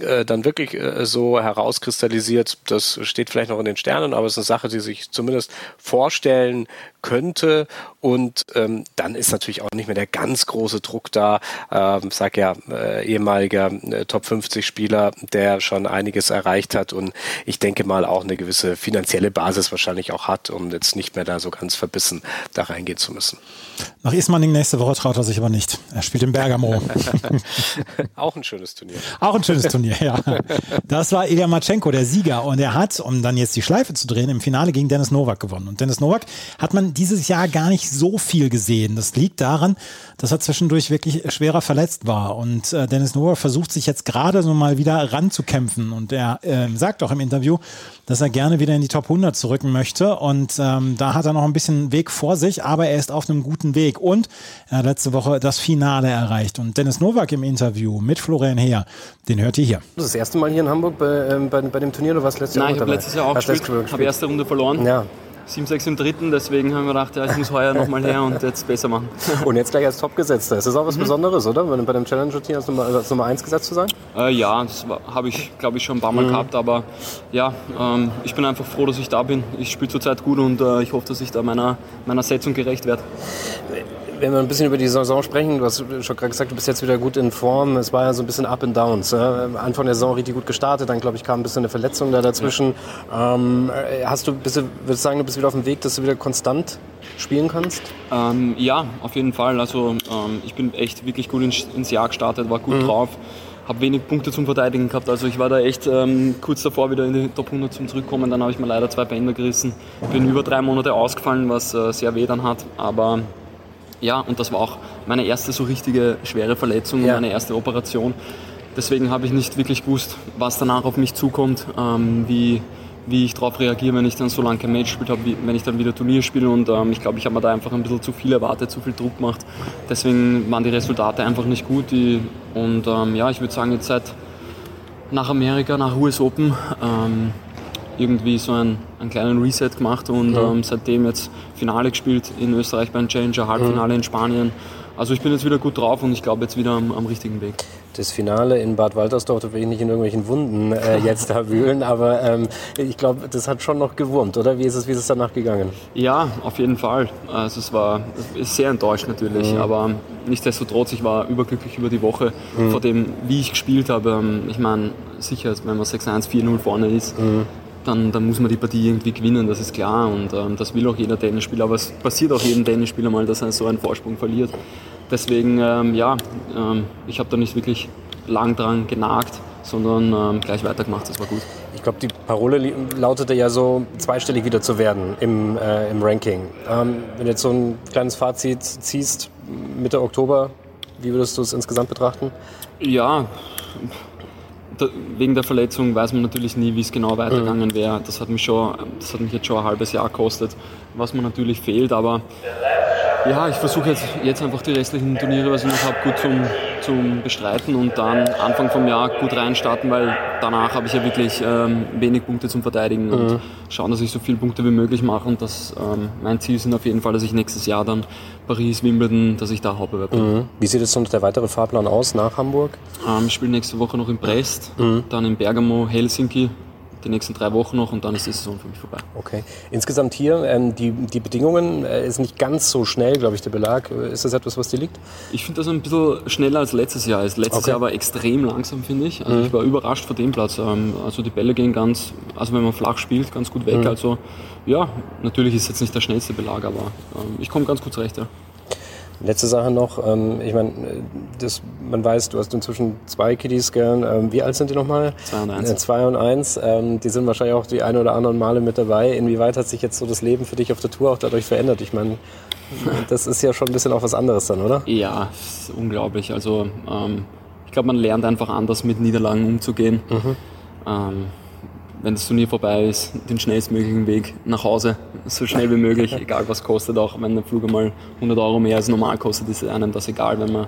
äh, dann wirklich äh, so herauskristallisiert, das steht vielleicht noch in den Sternen, aber es ist eine Sache, die sich zumindest vorstellen könnte. Und ähm, dann ist natürlich auch nicht mehr der ganz große Druck da. Ähm, sag ja, äh, ehemaliger äh, Top 50 Spieler, der schon einiges erreicht hat und ich denke mal auch eine gewisse finanzielle Basis wahrscheinlich auch hat, um jetzt nicht mehr da so ganz verbissen da reingehen zu müssen. Nach Ismaning nächste Woche traut er sich aber nicht. Er spielt in Bergamo. auch ein schönes Turnier. Auch ein schönes Turnier, ja. Das war Ilya Matschenko, der Sieger. Und er hat, um dann jetzt die Schleife zu drehen, im Finale gegen Dennis Novak gewonnen. Und Dennis Novak hat man dieses Jahr gar nicht so viel gesehen. Das liegt daran, dass er zwischendurch wirklich schwerer verletzt war. Und äh, Dennis Novak versucht sich jetzt gerade so mal wieder ranzukämpfen. Und er äh, sagt auch im Interview, dass er gerne wieder in die Top 100 zurücken möchte. Und ähm, da hat er noch ein bisschen Weg vor sich, aber er ist auf einem guten Weg. Und er hat letzte Woche das Finale erreicht. Und Dennis Novak im Interview mit Florian Heer, den hört ihr hier. Das ist das erste Mal hier in Hamburg bei, ähm, bei, bei dem Turnier oder was letztes Jahr? Nein, ich habe letztes Jahr auch gespielt, habe erste Runde verloren. Ja. 7-6 im dritten, deswegen haben wir gedacht, ja, ich muss heuer nochmal her und jetzt besser machen. Und jetzt gleich als Top gesetzt. Das ist auch was mhm. Besonderes, oder? Bei dem Challenger-Team als Nummer, als Nummer 1 gesetzt zu sein? Äh, ja, das habe ich, glaube ich, schon ein paar Mal mhm. gehabt. Aber ja, ähm, ich bin einfach froh, dass ich da bin. Ich spiele zurzeit gut und äh, ich hoffe, dass ich da meiner, meiner Setzung gerecht werde wenn wir ein bisschen über die Saison sprechen, du hast schon gerade gesagt, du bist jetzt wieder gut in Form. Es war ja so ein bisschen Up and Downs. Ja? Anfang der Saison richtig gut gestartet, dann glaube ich kam ein bisschen eine Verletzung da dazwischen. Ja. Ähm, hast du, bist du, würdest sagen, du bist wieder auf dem Weg, dass du wieder konstant spielen kannst? Ähm, ja, auf jeden Fall. Also ähm, ich bin echt wirklich gut ins, ins Jahr gestartet, war gut mhm. drauf habe wenig Punkte zum Verteidigen gehabt. Also ich war da echt ähm, kurz davor, wieder in die Top 100 zum Zurückkommen. Dann habe ich mir leider zwei Bänder gerissen. Bin über drei Monate ausgefallen, was äh, sehr weh dann hat. Aber ja, und das war auch meine erste so richtige schwere Verletzung, ja. meine erste Operation. Deswegen habe ich nicht wirklich gewusst, was danach auf mich zukommt, ähm, wie, wie ich darauf reagiere, wenn ich dann so lange kein Match gespielt habe, wenn ich dann wieder Turnier spiele. Und ähm, ich glaube, ich habe mir da einfach ein bisschen zu viel erwartet, zu viel Druck gemacht. Deswegen waren die Resultate einfach nicht gut. Die, und ähm, ja, ich würde sagen, jetzt seit nach Amerika, nach US Open, ähm, irgendwie so einen, einen kleinen Reset gemacht und ja. ähm, seitdem jetzt Finale gespielt in Österreich beim Challenger, Halbfinale ja. in Spanien. Also ich bin jetzt wieder gut drauf und ich glaube jetzt wieder am, am, richtigen Weg. Das Finale in Bad Waltersdorf, da will ich nicht in irgendwelchen Wunden äh, jetzt da wühlen, aber ähm, ich glaube, das hat schon noch gewurmt, oder? Wie ist es, wie ist es danach gegangen? Ja, auf jeden Fall. Also es war sehr enttäuscht natürlich, mhm. aber nichtsdestotrotz, ich war überglücklich über die Woche mhm. vor dem, wie ich gespielt habe. Ähm, ich meine, sicher, wenn man 6-1, 4-0 vorne ist, mhm dann, dann muss man die Partie irgendwie gewinnen, das ist klar. Und ähm, das will auch jeder Tennisspieler. Aber es passiert auch jedem Tennisspieler mal, dass er so einen Vorsprung verliert. Deswegen, ähm, ja, ähm, ich habe da nicht wirklich lang dran genagt, sondern ähm, gleich weitergemacht. Das war gut. Ich glaube, die Parole lautete ja so, zweistellig wieder zu werden im, äh, im Ranking. Ähm, wenn du jetzt so ein kleines Fazit ziehst, Mitte Oktober, wie würdest du es insgesamt betrachten? Ja, wegen der Verletzung weiß man natürlich nie, wie es genau weitergegangen wäre. Das hat mich schon, das hat mich jetzt schon ein halbes Jahr gekostet, was mir natürlich fehlt. Aber ja, ich versuche jetzt, jetzt einfach die restlichen Turniere, was ich noch habe, gut zum, zum Bestreiten und dann Anfang vom Jahr gut reinstarten, weil danach habe ich ja wirklich ähm, wenig Punkte zum Verteidigen mhm. und schauen, dass ich so viele Punkte wie möglich mache. Und das, ähm, mein Ziel sind auf jeden Fall, dass ich nächstes Jahr dann Paris, Wimbledon, dass ich da Hauptbewerb bin. Mhm. Wie sieht jetzt noch der weitere Fahrplan aus nach Hamburg? Ähm, ich spiele nächste Woche noch in Brest, mhm. dann in Bergamo, Helsinki die nächsten drei Wochen noch und dann ist die Saison für mich vorbei. Okay. Insgesamt hier, ähm, die, die Bedingungen, äh, ist nicht ganz so schnell, glaube ich, der Belag. Ist das etwas, was dir liegt? Ich finde das ein bisschen schneller als letztes Jahr. Also letztes okay. Jahr war extrem langsam, finde ich. Also mhm. Ich war überrascht vor dem Platz. Ähm, also die Bälle gehen ganz, also wenn man flach spielt, ganz gut weg. Mhm. Also ja, natürlich ist es jetzt nicht der schnellste Belag, aber ähm, ich komme ganz gut zurecht. Ja. Letzte Sache noch, ähm, ich meine, man weiß, du hast inzwischen zwei Kiddies, gern. Ähm, wie alt sind die nochmal? Zwei und eins. Äh, zwei und eins. Ähm, die sind wahrscheinlich auch die ein oder anderen Male mit dabei. Inwieweit hat sich jetzt so das Leben für dich auf der Tour auch dadurch verändert? Ich meine, das ist ja schon ein bisschen auch was anderes dann, oder? Ja, unglaublich. Also ähm, ich glaube, man lernt einfach anders mit Niederlagen umzugehen. Mhm. Ähm, wenn das Turnier vorbei ist, den schnellstmöglichen Weg nach Hause, so schnell wie möglich, egal was kostet, auch wenn der Flug einmal 100 Euro mehr als normal kostet, ist einem das egal, wenn man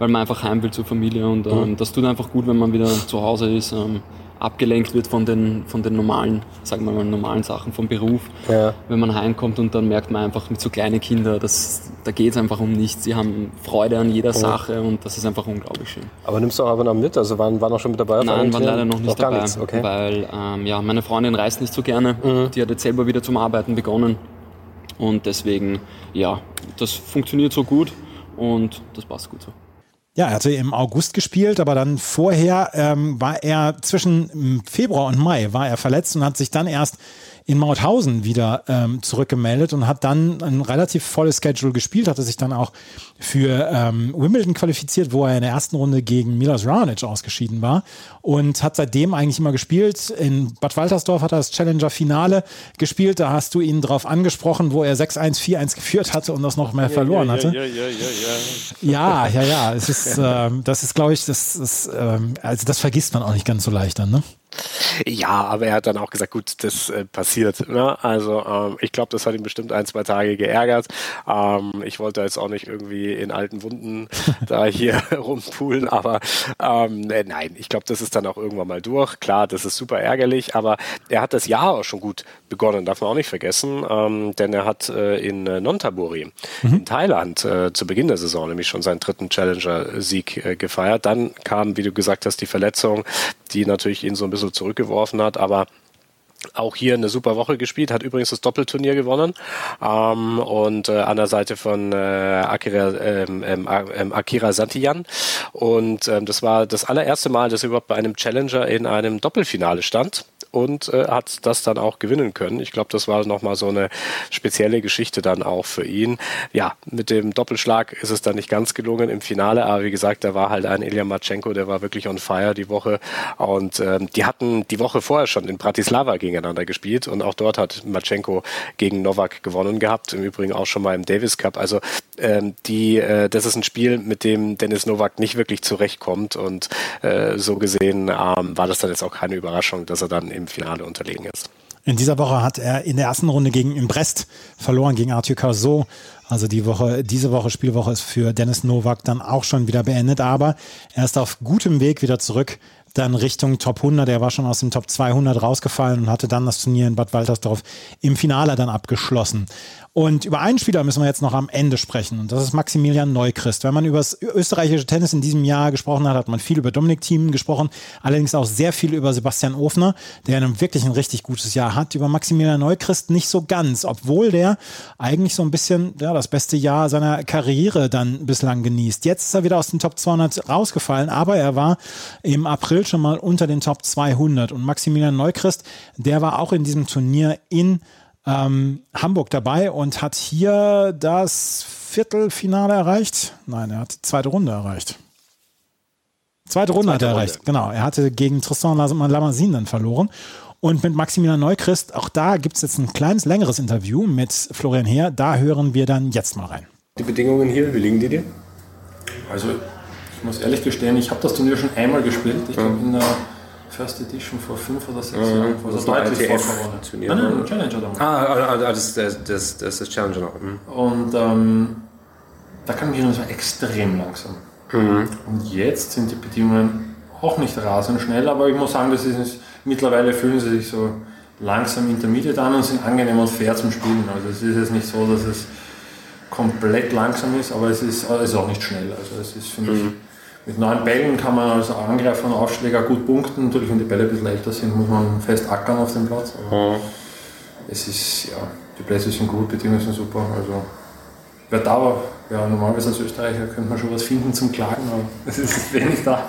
weil man einfach heim will zur Familie und ähm, das tut einfach gut, wenn man wieder zu Hause ist. Ähm, abgelenkt wird von den, von den normalen, sagen wir mal, normalen Sachen vom Beruf. Ja. Wenn man heimkommt und dann merkt man einfach mit so kleinen Kindern, dass, da geht es einfach um nichts. Sie haben Freude an jeder Sache und das ist einfach unglaublich schön. Aber nimmst du auch aber noch mit? Also waren, waren auch schon mit dabei? Nein, waren leider noch nicht noch dabei, okay. weil ähm, ja, meine Freundin reist nicht so gerne. Mhm. Die hat jetzt selber wieder zum Arbeiten begonnen und deswegen, ja, das funktioniert so gut und das passt gut so. Ja, er hatte im August gespielt, aber dann vorher ähm, war er zwischen Februar und Mai war er verletzt und hat sich dann erst in Mauthausen wieder ähm, zurückgemeldet und hat dann ein relativ volles Schedule gespielt, hatte sich dann auch für ähm, Wimbledon qualifiziert, wo er in der ersten Runde gegen Milos Raonic ausgeschieden war und hat seitdem eigentlich immer gespielt. In Bad Waltersdorf hat er das Challenger-Finale gespielt, da hast du ihn drauf angesprochen, wo er 6-1, 4-1 geführt hatte und das noch mehr ja, verloren ja, hatte. Ja, ja, ja, ja, ja, ja, es ist, ähm, das ist, glaube ich, das ist, ähm, also das vergisst man auch nicht ganz so leicht dann, ne? Ja, aber er hat dann auch gesagt, gut, das äh, passiert. Ne? Also ähm, ich glaube, das hat ihn bestimmt ein, zwei Tage geärgert. Ähm, ich wollte jetzt auch nicht irgendwie in alten Wunden da hier rumpulen, aber ähm, äh, nein, ich glaube, das ist dann auch irgendwann mal durch. Klar, das ist super ärgerlich, aber er hat das Jahr auch schon gut begonnen, darf man auch nicht vergessen, ähm, denn er hat äh, in äh, Nontaburi mhm. in Thailand äh, zu Beginn der Saison nämlich schon seinen dritten Challenger-Sieg äh, gefeiert. Dann kam, wie du gesagt hast, die Verletzung, die natürlich ihn so ein bisschen zurückgeworfen hat, aber auch hier eine super Woche gespielt, hat übrigens das Doppelturnier gewonnen ähm, und äh, an der Seite von äh, Akira, ähm, ähm, ähm, Akira Santian und ähm, das war das allererste Mal, dass er überhaupt bei einem Challenger in einem Doppelfinale stand und äh, hat das dann auch gewinnen können. Ich glaube, das war nochmal so eine spezielle Geschichte dann auch für ihn. Ja, mit dem Doppelschlag ist es dann nicht ganz gelungen im Finale, aber wie gesagt, da war halt ein Ilya Matschenko, der war wirklich on fire die Woche und ähm, die hatten die Woche vorher schon in Bratislava gegeneinander gespielt und auch dort hat Matschenko gegen Novak gewonnen gehabt, im Übrigen auch schon mal im Davis Cup. Also ähm, die, äh, das ist ein Spiel, mit dem Dennis Novak nicht wirklich zurechtkommt und äh, so gesehen ähm, war das dann jetzt auch keine Überraschung, dass er dann im Finale unterlegen ist. In dieser Woche hat er in der ersten Runde gegen in Brest verloren gegen Arthur Cazot. Also die Woche, diese Woche Spielwoche ist für Dennis Novak dann auch schon wieder beendet, aber er ist auf gutem Weg wieder zurück dann Richtung Top 100. Er war schon aus dem Top 200 rausgefallen und hatte dann das Turnier in Bad Waltersdorf im Finale dann abgeschlossen. Und über einen Spieler müssen wir jetzt noch am Ende sprechen. Und das ist Maximilian Neuchrist. Wenn man über das österreichische Tennis in diesem Jahr gesprochen hat, hat man viel über Dominik Thiem gesprochen. Allerdings auch sehr viel über Sebastian Ofner, der ein wirklich ein richtig gutes Jahr hat. Über Maximilian Neuchrist nicht so ganz, obwohl der eigentlich so ein bisschen ja, das beste Jahr seiner Karriere dann bislang genießt. Jetzt ist er wieder aus den Top 200 rausgefallen, aber er war im April schon mal unter den Top 200. Und Maximilian Neuchrist, der war auch in diesem Turnier in ähm, Hamburg dabei und hat hier das Viertelfinale erreicht. Nein, er hat die zweite Runde erreicht. Zweite Runde zweite hat er Runde. erreicht, genau. Er hatte gegen Tristan Lamasin dann verloren. Und mit Maximilian Neuchrist, auch da gibt es jetzt ein kleines, längeres Interview mit Florian Heer. Da hören wir dann jetzt mal rein. Die Bedingungen hier, wie liegen die dir? Also, ich muss ehrlich gestehen, ich habe das Turnier schon einmal gespielt. Ich glaube, in der First Edition vor fünf oder sechs mhm. Jahren. Also deutlich vor Turnier. Nein, nein, Challenger damals. Ah, ah, ah, das, das, das, das ist Challenger noch. Mhm. Und ähm, da kann ich mich erinnern, extrem langsam. Mhm. Und jetzt sind die Bedingungen auch nicht rasend schnell, aber ich muss sagen, das ist, mittlerweile fühlen sie sich so langsam intermediate an und sind angenehm und fair zum Spielen. Also es ist jetzt nicht so, dass es komplett langsam ist, aber es ist, es ist auch nicht schnell. Also es ist, finde ich, mhm. Mit neun Bällen kann man als Angreifer und Aufschläger gut punkten. Natürlich, wenn die Bälle ein bisschen leichter sind, muss man fest ackern auf dem Platz. Aber mhm. es ist, ja, die Plätze sind gut, Bedingungen sind super. Also, wer da war, ja, normalerweise als Österreicher könnte man schon was finden zum Klagen, aber es ist wenig da.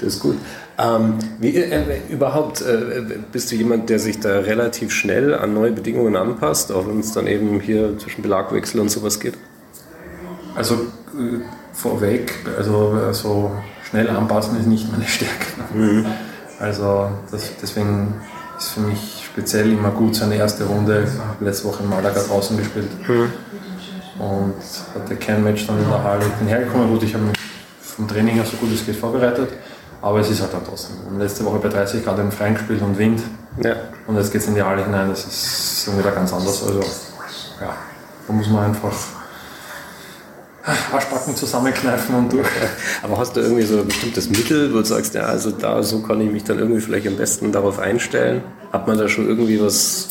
das ist gut. Ähm, wie, äh, überhaupt äh, bist du jemand, der sich da relativ schnell an neue Bedingungen anpasst, auch wenn es dann eben hier zwischen Belagwechsel und sowas geht? Also äh, vorweg, also, also schnell anpassen ist nicht meine Stärke. Mhm. Also das, deswegen ist für mich speziell immer gut seine erste Runde letzte Woche in Malaga draußen gespielt. Mhm. Und hatte kein Match dann in der Halle. Ich bin hergekommen, gut, ich habe mich vom Training her so gut es geht vorbereitet, aber es ist halt dann trotzdem. Letzte Woche bei 30 Grad im Freien gespielt und Wind. Ja. Und jetzt geht es in die Halle hinein, das ist dann wieder ganz anders. Also ja, da muss man einfach Waschbacken zusammenkneifen und durch. Aber hast du irgendwie so ein bestimmtes Mittel, wo du sagst, ja, also da, so kann ich mich dann irgendwie vielleicht am besten darauf einstellen? Hat man da schon irgendwie was,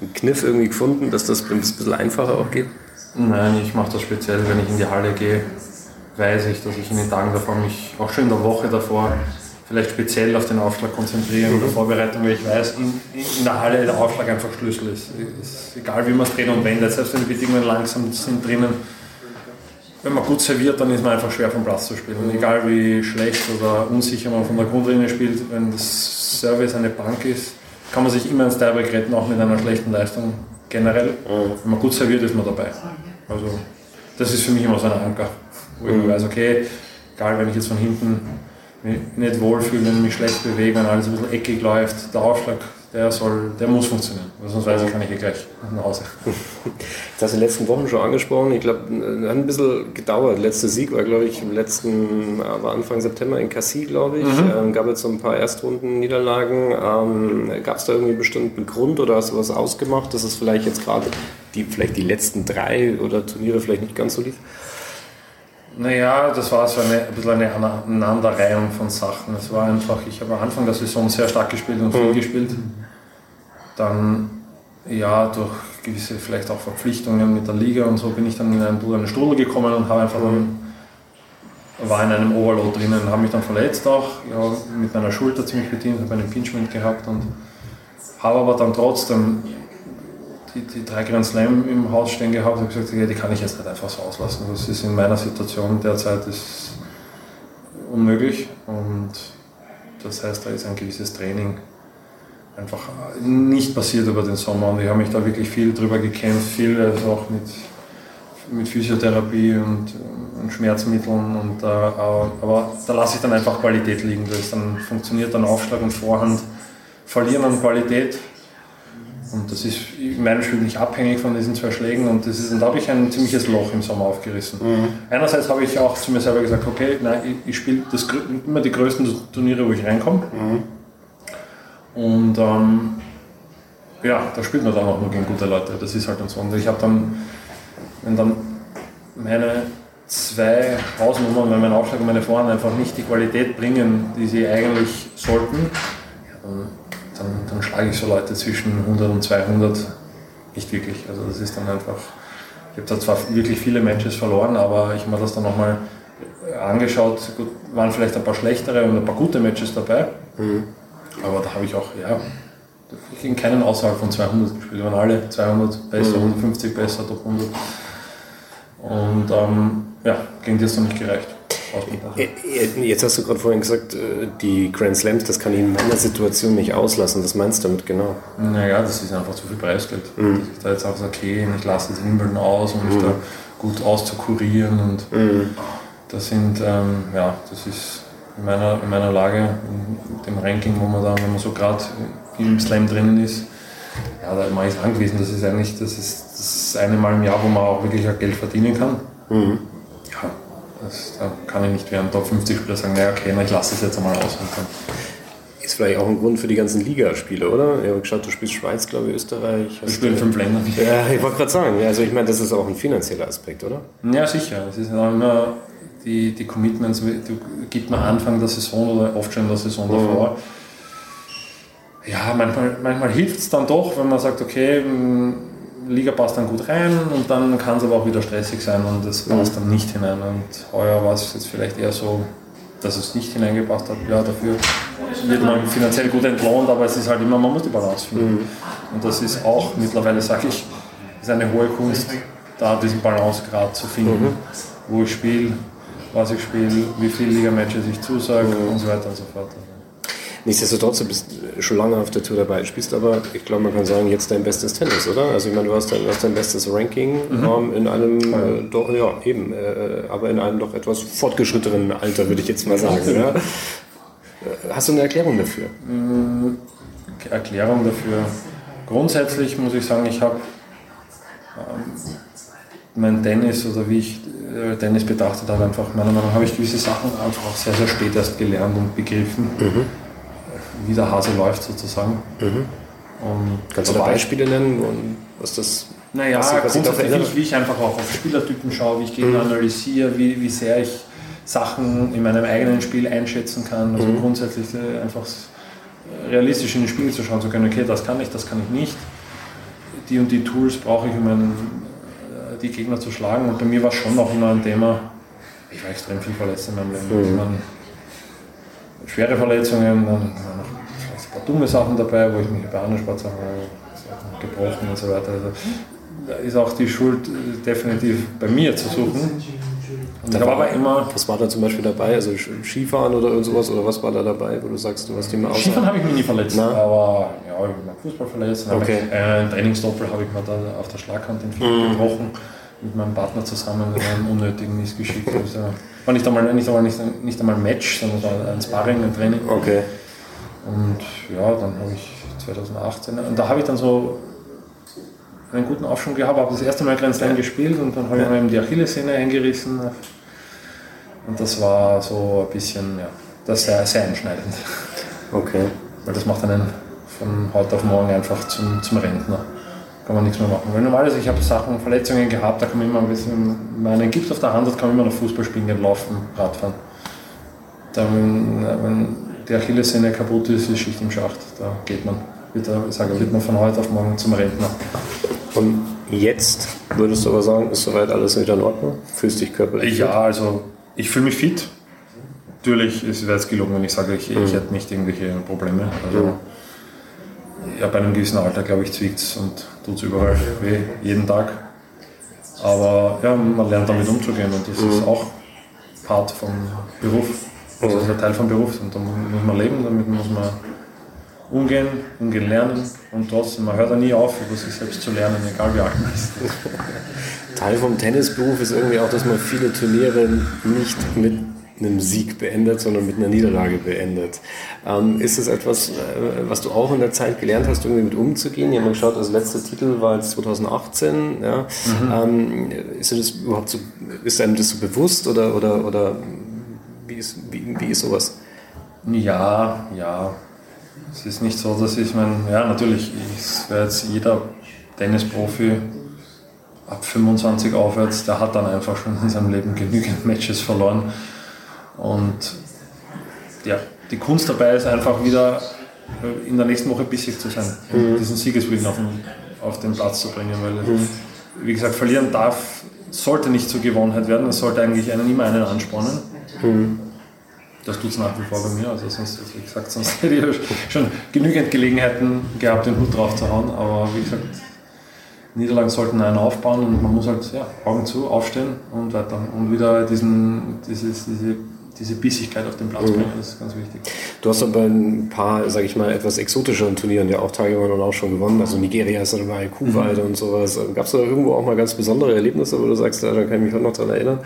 einen Kniff irgendwie gefunden, dass das ein bisschen einfacher auch geht? Nein, ich mache das speziell, wenn ich in die Halle gehe, weiß ich, dass ich in den Tagen davor mich, auch schon in der Woche davor, vielleicht speziell auf den Aufschlag konzentriere oder Vorbereitung, weil ich weiß, in, in der Halle der Aufschlag einfach Schlüssel ist. ist egal wie man es dreht und wendet, selbst wenn die Bedingungen langsam sind drinnen, wenn man gut serviert, dann ist man einfach schwer vom Platz zu spielen. Und egal wie schlecht oder unsicher man von der Grundlinie spielt, wenn das Service eine Bank ist, kann man sich immer ins Tiebreak retten, auch mit einer schlechten Leistung generell. Wenn man gut serviert, ist man dabei. Also das ist für mich immer so ein Anker, wo ich weiß, okay, egal wenn ich jetzt von hinten mich nicht wohlfühle, wenn ich mich schlecht bewege, wenn alles ein bisschen eckig läuft, der Aufschlag, der, soll, der muss funktionieren. Sonst weiß ich, kann ich eh gleich nach Hause. Das hast du in den letzten Wochen schon angesprochen. Ich glaube, hat ein bisschen gedauert. Letzter Sieg war, glaube ich, im letzten, war Anfang September in Cassis, glaube ich. Mhm. Ähm, gab jetzt so ein paar Erstrunden-Niederlagen. Ähm, Gab es da irgendwie einen bestimmten Grund oder hast du was ausgemacht, dass es vielleicht jetzt gerade die, vielleicht die letzten drei oder Turniere vielleicht nicht ganz so lief? Naja, das war so eine, ein bisschen eine Aneinanderreihung von Sachen. Es war einfach, ich habe am Anfang der Saison sehr stark gespielt und viel mhm. gespielt. Dann, ja, durch gewisse vielleicht auch Verpflichtungen mit der Liga und so bin ich dann in einen, einen Strudel gekommen und habe einfach dann, war in einem Overload drinnen, habe mich dann verletzt auch, ja, mit meiner Schulter ziemlich bedient, habe einen Pinchment gehabt und habe aber dann trotzdem die, die drei Grand Slam im Haus stehen gehabt und gesagt, ja, die kann ich jetzt nicht einfach so auslassen. Das ist in meiner Situation derzeit ist unmöglich und das heißt, da ist ein gewisses Training einfach nicht passiert über den Sommer und ich habe mich da wirklich viel drüber gekämpft, viel also auch mit, mit Physiotherapie und, und Schmerzmitteln und äh, aber da lasse ich dann einfach Qualität liegen. Das dann funktioniert dann Aufschlag und Vorhand verlieren an Qualität und das ist in meinem Spiel nicht abhängig von diesen zwei Schlägen und, das ist, und da habe ich ein ziemliches Loch im Sommer aufgerissen. Mhm. Einerseits habe ich auch zu mir selber gesagt, okay, nein, ich, ich spiele immer die größten Turniere, wo ich reinkomme. Mhm. Und ähm, ja, da spielt man dann auch nur gegen gute Leute. Das ist halt dann so. Und ich habe dann, wenn dann meine zwei Hausnummern, wenn mein Aufschlag und meine Vorhand einfach nicht die Qualität bringen, die sie eigentlich sollten, ja, dann dann, dann schlage ich so Leute zwischen 100 und 200 nicht wirklich. Also das ist dann einfach, ich habe da zwar wirklich viele Matches verloren, aber ich habe mir das dann nochmal angeschaut, gut, waren vielleicht ein paar schlechtere und ein paar gute Matches dabei, mhm. aber da habe ich auch, ja, in keinen außerhalb von 200 gespielt, waren alle 200 besser, mhm. 150 besser, Top 100 und ähm, ja, gegen die ist noch nicht gereicht. Äh, äh, jetzt hast du gerade vorhin gesagt, äh, die Grand Slams, das kann ich in meiner Situation nicht auslassen. Was meinst du damit genau? Naja, das ist einfach zu viel Preisgeld. Mhm. Dass ich da jetzt auch sage, okay, ich lasse das Wimbledon aus, um mich mhm. da gut auszukurieren. Und mhm. das sind, ähm, ja, das ist in meiner, in meiner Lage, in dem Ranking, wo man da, wenn man so gerade im Slam drinnen ist, ja, da man ist angewiesen. Das ist eigentlich das, ist das eine Mal im Jahr, wo man auch wirklich Geld verdienen kann. Mhm. Das, da kann ich nicht während Top 50 Spieler sagen, naja, okay, na, ich lasse es jetzt einmal aus. Ist vielleicht auch ein Grund für die ganzen Ligaspiele, oder? Ich habe geschaut, du spielst Schweiz, glaube ich, Österreich. Ich spiele in fünf Ländern. Ja, ich wollte gerade sagen, also ich meine, das ist auch ein finanzieller Aspekt, oder? Ja, sicher. Es ist immer die, die Commitments, die gibt man Anfang der Saison oder oft schon in der Saison mhm. davor. Ja, manchmal, manchmal hilft es dann doch, wenn man sagt, okay, Liga passt dann gut rein und dann kann es aber auch wieder stressig sein und es passt dann nicht hinein. Und heuer war es jetzt vielleicht eher so, dass es nicht hineingepasst hat. Ja, dafür wird man finanziell gut entlohnt, aber es ist halt immer, man muss die Balance finden. Mhm. Und das ist auch mittlerweile, sage ich, ist eine hohe Kunst, da diesen Balancegrad zu finden, mhm. wo ich spiele, was ich spiele, wie viele Ligamatches ich zusage mhm. und so weiter und so fort. Nichtsdestotrotz, du bist schon lange auf der Tour dabei, spielst aber, ich glaube, man kann sagen, jetzt dein bestes Tennis, oder? Also ich meine, du hast dein, hast dein bestes Ranking mhm. ähm, in einem, äh, doch, ja, eben, äh, aber in einem doch etwas fortgeschrittenen Alter, würde ich jetzt mal sagen. ja? Äh, hast du eine Erklärung dafür? Mhm. Erklärung dafür. Grundsätzlich muss ich sagen, ich habe ähm, mein Tennis oder wie ich äh, Tennis betrachtet habe, einfach meiner Meinung nach habe ich gewisse Sachen einfach auch sehr, sehr spät erst gelernt und begriffen. Mhm wie der Hase läuft sozusagen. Mhm. Und Kannst du da Beispiele nennen, was das Naja, grundsätzlich, wie ich einfach auch auf Spielertypen schaue, wie ich Gegner mhm. analysiere, wie, wie sehr ich Sachen in meinem eigenen Spiel einschätzen kann. Also mhm. grundsätzlich äh, einfach realistisch in die Spiele zu schauen, zu können, okay, das kann ich, das kann ich nicht. Die und die Tools brauche ich, um einen, äh, die Gegner zu schlagen. Und bei mir war schon noch immer ein Thema, ich war extrem viel verletzt in meinem Leben. Mhm. Schwere Verletzungen, dann waren noch ein paar dumme Sachen dabei, wo ich mich bei anderen Sportsachen gebrochen und so weiter. Also, da ist auch die Schuld definitiv bei mir zu suchen. Und da war aber immer. Was war da zum Beispiel dabei? Also Skifahren oder irgend sowas? Oder was war da dabei, wo du sagst, du hast die mal Skifahren habe ich mich nie verletzt, Na? aber ja, ich habe Fußball verletzt. Okay. Ich, äh, einen Trainingsdoppel habe ich mir da auf der Schlaghand den Finger mhm. gebrochen. Mit meinem Partner zusammen in einem unnötigen Missgeschick. Also, war nicht einmal, nicht, einmal, nicht, nicht einmal ein Match, sondern war ein Sparring, ein Training. Okay. Und ja, dann habe ich 2018, und da habe ich dann so einen guten Aufschwung gehabt, habe das erste Mal Grand Slam gespielt und dann habe ich mir die Achillessehne eingerissen. Und das war so ein bisschen, ja, das sehr, sehr einschneidend. Okay. Weil das macht einen von heute auf morgen einfach zum, zum Rentner. Kann man nichts mehr machen. Weil normalerweise, ich habe Sachen, Verletzungen gehabt, da kann man immer ein bisschen, wenn man einen Gips auf der Hand hat, kann man immer noch Fußball spielen, gehen, laufen, Radfahren. Dann, wenn die Achillessehne kaputt ist, ist Schicht im Schacht. Da geht man. Wird, ich sage, wird man von heute auf morgen zum Rentner. Und jetzt würdest du aber sagen, ist soweit alles wieder in Ordnung? Fühlst dich körperlich? Ja, fit? also ich fühle mich fit. Natürlich ist es gelungen, wenn ich sage, ich, mhm. ich hätte nicht irgendwelche Probleme. Also, mhm. Ja, bei einem gewissen Alter, glaube ich, zwickt es und tut es überall weh, jeden Tag. Aber ja, man lernt damit umzugehen und das mhm. ist auch Part vom Beruf. Das ist ein Teil vom Beruf und da muss man leben, damit muss man umgehen, umgehen lernen und trotzdem, man hört ja nie auf, über sich selbst zu lernen, egal wie alt man ist. Teil vom Tennisberuf ist irgendwie auch, dass man viele Turniere nicht mit einem Sieg beendet, sondern mit einer Niederlage beendet. Ähm, ist es etwas, äh, was du auch in der Zeit gelernt hast, irgendwie mit umzugehen? Ich habe mal geschaut, das letzte Titel war jetzt 2018. Ja? Mhm. Ähm, ist, das überhaupt so, ist einem das so bewusst oder, oder, oder wie, ist, wie, wie ist sowas? Ja, ja. Es ist nicht so, dass ich mein, ja natürlich, es wäre jetzt jeder Tennisprofi ab 25 aufwärts, der hat dann einfach schon in seinem Leben genügend Matches verloren. Und ja, die Kunst dabei ist einfach wieder in der nächsten Woche bissig zu sein mhm. diesen Siegeswillen auf den, auf den Platz zu bringen. Weil, mhm. wie gesagt, verlieren darf, sollte nicht zur Gewohnheit werden, es sollte eigentlich einen immer einen anspornen. Mhm. Das tut es nach wie vor bei mir. Also sonst, wie gesagt, sonst hätte ich schon genügend Gelegenheiten gehabt, den Hut drauf zu hauen. Aber wie gesagt, Niederlagen sollten einen aufbauen und man muss halt ja, Augen zu, aufstehen und weiter. Und wieder diesen, dieses, diese, diese Bissigkeit auf den Platz mhm. bringen, das ist ganz wichtig. Du hast bei ein paar, sage ich mal, etwas exotischeren Turnieren ja auch teilgenommen und auch schon gewonnen. Also Nigeria ist dann dabei, Kuwait mhm. und sowas. Gab es da irgendwo auch mal ganz besondere Erlebnisse, wo du sagst, da kann ich mich auch noch daran erinnern,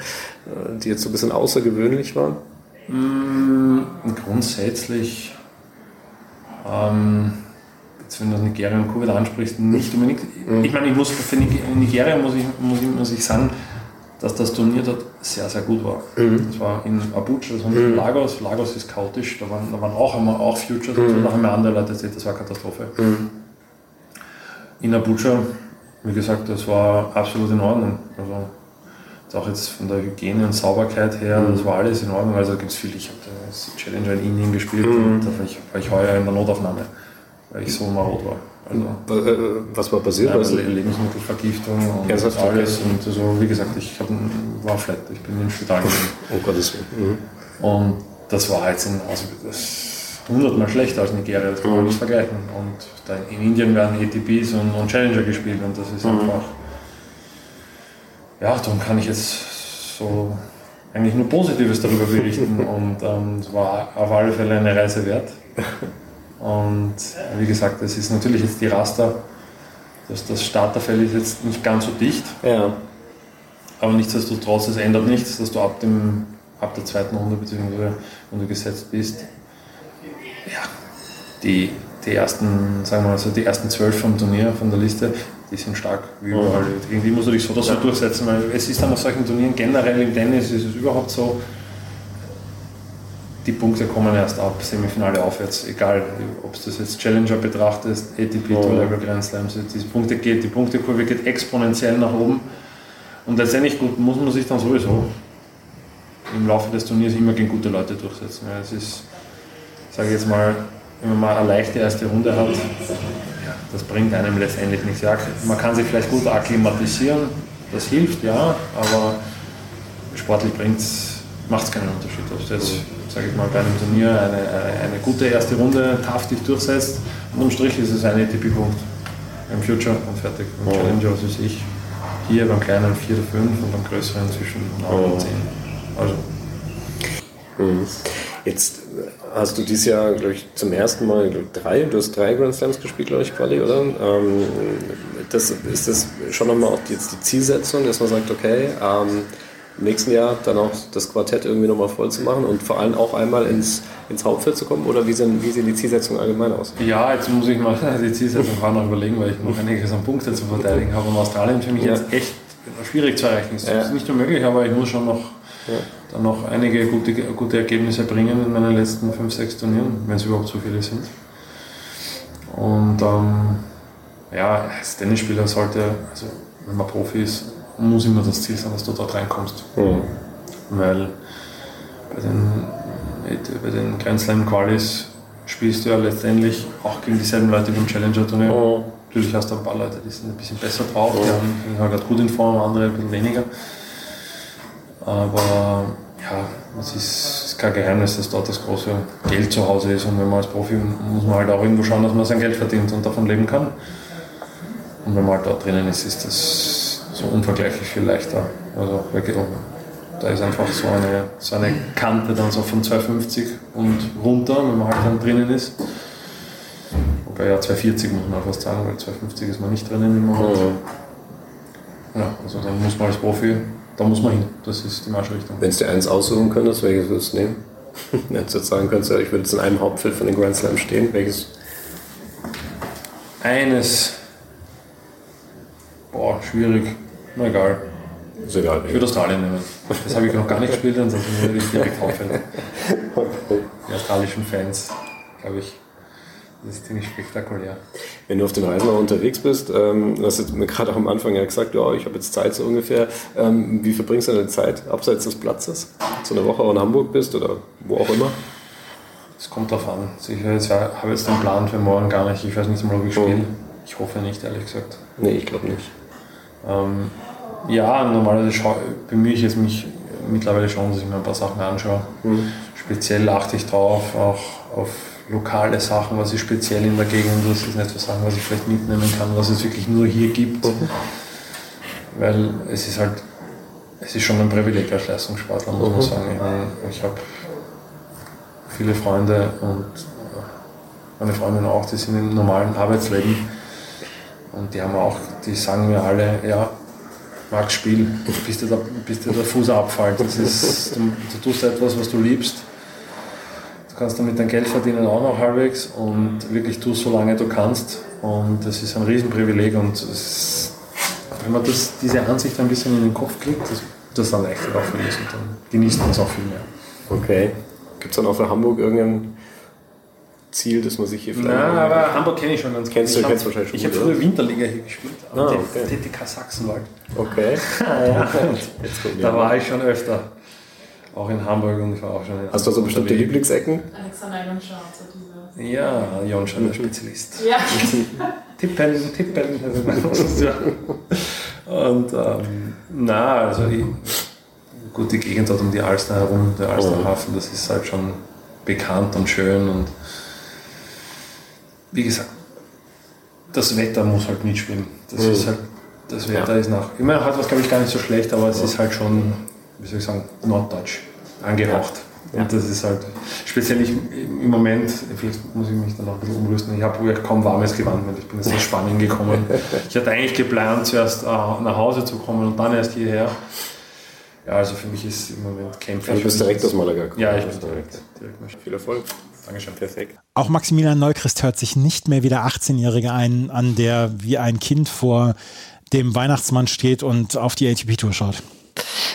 äh, die jetzt so ein bisschen außergewöhnlich waren? Mm, grundsätzlich, ähm, jetzt wenn du Nigeria und Kuwait ansprichst, nicht unbedingt. Ich meine, ich muss, für Nigeria muss ich, muss, ich, muss ich sagen, dass das Turnier dort sehr, sehr gut war. Mhm. Das war in Abuja, das war in Lagos. Lagos ist chaotisch, da waren, da waren auch einmal auch Futures, mhm. da haben mir andere Leute erzählt, das war Katastrophe. Mhm. In Abuja, wie gesagt, das war absolut in Ordnung. Also, auch jetzt von der Hygiene und Sauberkeit her, mhm. das war alles in Ordnung. Also gibt es viel, ich habe das Challenger in Indien gespielt mhm. und da war ich, war ich heuer in der Notaufnahme, weil ich so marot war. Also, äh, was war passiert? Ja, also Lebensmittelvergiftung und ja, alles. Okay. Und also, wie gesagt, ich hab, war flat, ich bin im Spital gewesen. Oh Gottes Willen. Mhm. Und das war jetzt in, also das hundertmal schlechter als Nigeria, das kann man mhm. nicht vergleichen. Und in Indien werden ATPs und, und Challenger gespielt und das ist mhm. einfach ja, darum kann ich jetzt so eigentlich nur Positives darüber berichten und ähm, es war auf alle Fälle eine Reise wert. Und wie gesagt, es ist natürlich jetzt die Raster, dass das Starterfeld ist jetzt nicht ganz so dicht. Ja. Aber nichtsdestotrotz, es ändert nichts, dass du ab, dem, ab der zweiten Runde bzw. wenn du gesetzt bist, ja, die, die ersten, sagen wir mal so, die ersten zwölf vom Turnier, von der Liste, die sind stark wie überall. Irgendwie musst du dich so oder so durchsetzen, weil es ist dann auf solchen Turnieren generell im Tennis ist es überhaupt so, die Punkte kommen erst ab Semifinale aufwärts, egal ob du das jetzt Challenger betrachtest, ATP, oh. Tour Level Grand Slams, diese Punkte geht, die Punktekurve geht exponentiell nach oben und letztendlich gut, muss man sich dann sowieso im Laufe des Turniers immer gegen gute Leute durchsetzen. Ja, es ist, sage ich jetzt mal, wenn man mal eine leichte erste Runde hat, ja, das bringt einem letztendlich nichts. Ja, man kann sich vielleicht gut akklimatisieren, das hilft, ja, aber sportlich macht es keinen Unterschied. Ob du jetzt, sage ich mal, bei einem Turnier eine, eine gute erste Runde taftig durchsetzt, unterm Strich ist es ein ATP-Punkt im Future und fertig. Beim oh. Challenger, was weiß ich, hier beim kleinen 4 oder 5 und beim größeren zwischen 9 oh. und 10. Also. Mhm. Jetzt hast du dieses Jahr, glaube ich, zum ersten Mal drei, du hast drei Grand Slams gespielt, glaube ich, Quali, oder? Ähm, das, ist das schon nochmal auch jetzt die Zielsetzung, dass man sagt, okay, ähm, im nächsten Jahr dann auch das Quartett irgendwie nochmal voll zu machen und vor allem auch einmal ins, ins Hauptfeld zu kommen? Oder wie, sind, wie sehen die Zielsetzungen allgemein aus? Ja, jetzt muss ich mal die Zielsetzung noch überlegen, weil ich noch einiges an Punkte zu verteidigen habe. Und Australien für mich ja. jetzt echt schwierig zu erreichen. Es ja. ist nicht unmöglich, aber ich muss schon noch, ja. dann noch einige gute, gute Ergebnisse bringen in meinen letzten 5, 6 Turnieren, wenn es überhaupt so viele sind. Und ähm, ja, als Tennisspieler sollte, also wenn man Profi ist, muss immer das Ziel sein, dass du dort reinkommst. Mhm. Weil bei den, bei den Grand Slam Qualis spielst du ja letztendlich auch gegen dieselben Leute wie im Challenger-Turnier. Mhm. Natürlich hast du ein paar Leute, die sind ein bisschen besser drauf, mhm. die haben, sind halt gerade gut in Form, andere ein bisschen weniger. Aber ja, es ist, ist, kein Geheimnis, dass dort das große Geld zu Hause ist und wenn man als Profi muss man halt auch irgendwo schauen, dass man sein Geld verdient und davon leben kann. Und wenn man halt dort drinnen ist, ist das so unvergleichlich viel leichter. Also wirklich, da ist einfach so eine, so eine Kante dann so von 250 und runter, wenn man halt dann drinnen ist. Wobei ja 240 muss man fast sagen, weil 250 ist man nicht drinnen im Moment. Ja, also dann muss man als Profi, da muss man hin. Das ist die Marschrichtung. Wenn du dir eins aussuchen könntest, welches würdest du nehmen? Wenn du jetzt sagen könntest, ich würde jetzt in einem Hauptfeld von den Grand Slam stehen, welches? Eines. Boah, schwierig. Na egal. Ist egal. Ich würde Australien nehmen. Das habe ich noch gar nicht gespielt, ansonsten würde ich direkt auffällen. Die australischen Fans, glaube ich. Das ist ziemlich spektakulär. Wenn du auf den Reisen auch unterwegs bist, ähm, du hast mir gerade auch am Anfang ja gesagt, ja, ich habe jetzt Zeit so ungefähr. Ähm, wie verbringst du deine Zeit abseits des Platzes? So eine Woche auch in Hamburg bist oder wo auch immer? Es kommt darauf an. Ich habe jetzt den Plan für morgen gar nicht. Ich weiß nicht mal, ob ich spiele. Oh. Ich hoffe nicht, ehrlich gesagt. Nee, ich glaube nicht. Ähm, ja, normalerweise bemühe ich jetzt mich mittlerweile schon, dass ich mir ein paar Sachen anschaue. Mhm. Speziell achte ich drauf, auch auf lokale Sachen, was ist speziell in der Gegend, das ist nicht so Sachen, was ich vielleicht mitnehmen kann, was es wirklich nur hier gibt. Mhm. Weil es ist halt, es ist schon ein Privileg als Leistungssportler, muss mhm. man sagen. Ich, meine, ich habe viele Freunde und meine Freundin auch, die sind im normalen Arbeitsleben und die haben auch, die sagen mir alle, ja, Max, spiel, bis dir der, bis dir der Fuß abfällt. Das ist, du, du tust etwas, was du liebst. Du kannst damit dein Geld verdienen auch noch halbwegs und wirklich tust, solange du kannst. Und das ist ein Riesenprivileg und ist, wenn man das, diese Ansicht ein bisschen in den Kopf kriegt, das, das dann leichter auch für und dann genießt man es auch viel mehr. Okay. Gibt es dann auch für Hamburg irgendeinen Ziel, dass man sich hier vielleicht. Nein, aber Hamburg kenne ich schon ganz gut. Kennst du, ich kennst wahrscheinlich schon Ich habe früher Winterliga hier gespielt, ah, okay. TTK Sachsenwald. Okay. ja, da war ich schon öfter. Auch in Hamburg und ich war auch schon in Hast du so bestimmte Lieblingsecken? Alexander Jonscha, so diese. Ja, Jonscha, der Spezialist. Ja. tippen, tippen. und ähm, na, also ich, gut, die Gegend dort um die Alster herum, der Alsterhafen, das ist halt schon bekannt und schön und wie gesagt, das Wetter muss halt mitspielen. Das mhm. ist halt, das Wetter ja. ist nach, immer hat was glaube ich gar nicht so schlecht, aber es ist halt schon, wie soll ich sagen, norddeutsch angehaucht. Ja. Und das ist halt, speziell ich, im Moment, vielleicht muss ich mich dann auch ein bisschen umrüsten, ich habe kaum warmes Gewand, weil ich bin jetzt aus Spanien gekommen. ich hatte eigentlich geplant, zuerst äh, nach Hause zu kommen und dann erst hierher. Ja, also für mich ist im Moment Camping. Du bist direkt aus Malaga gekommen. Ja, ich bin direkt. direkt. Viel Erfolg. Dankeschön. Perfekt. Auch Maximilian Neuchrist hört sich nicht mehr wie der 18-Jährige ein, an der wie ein Kind vor dem Weihnachtsmann steht und auf die ATP-Tour schaut.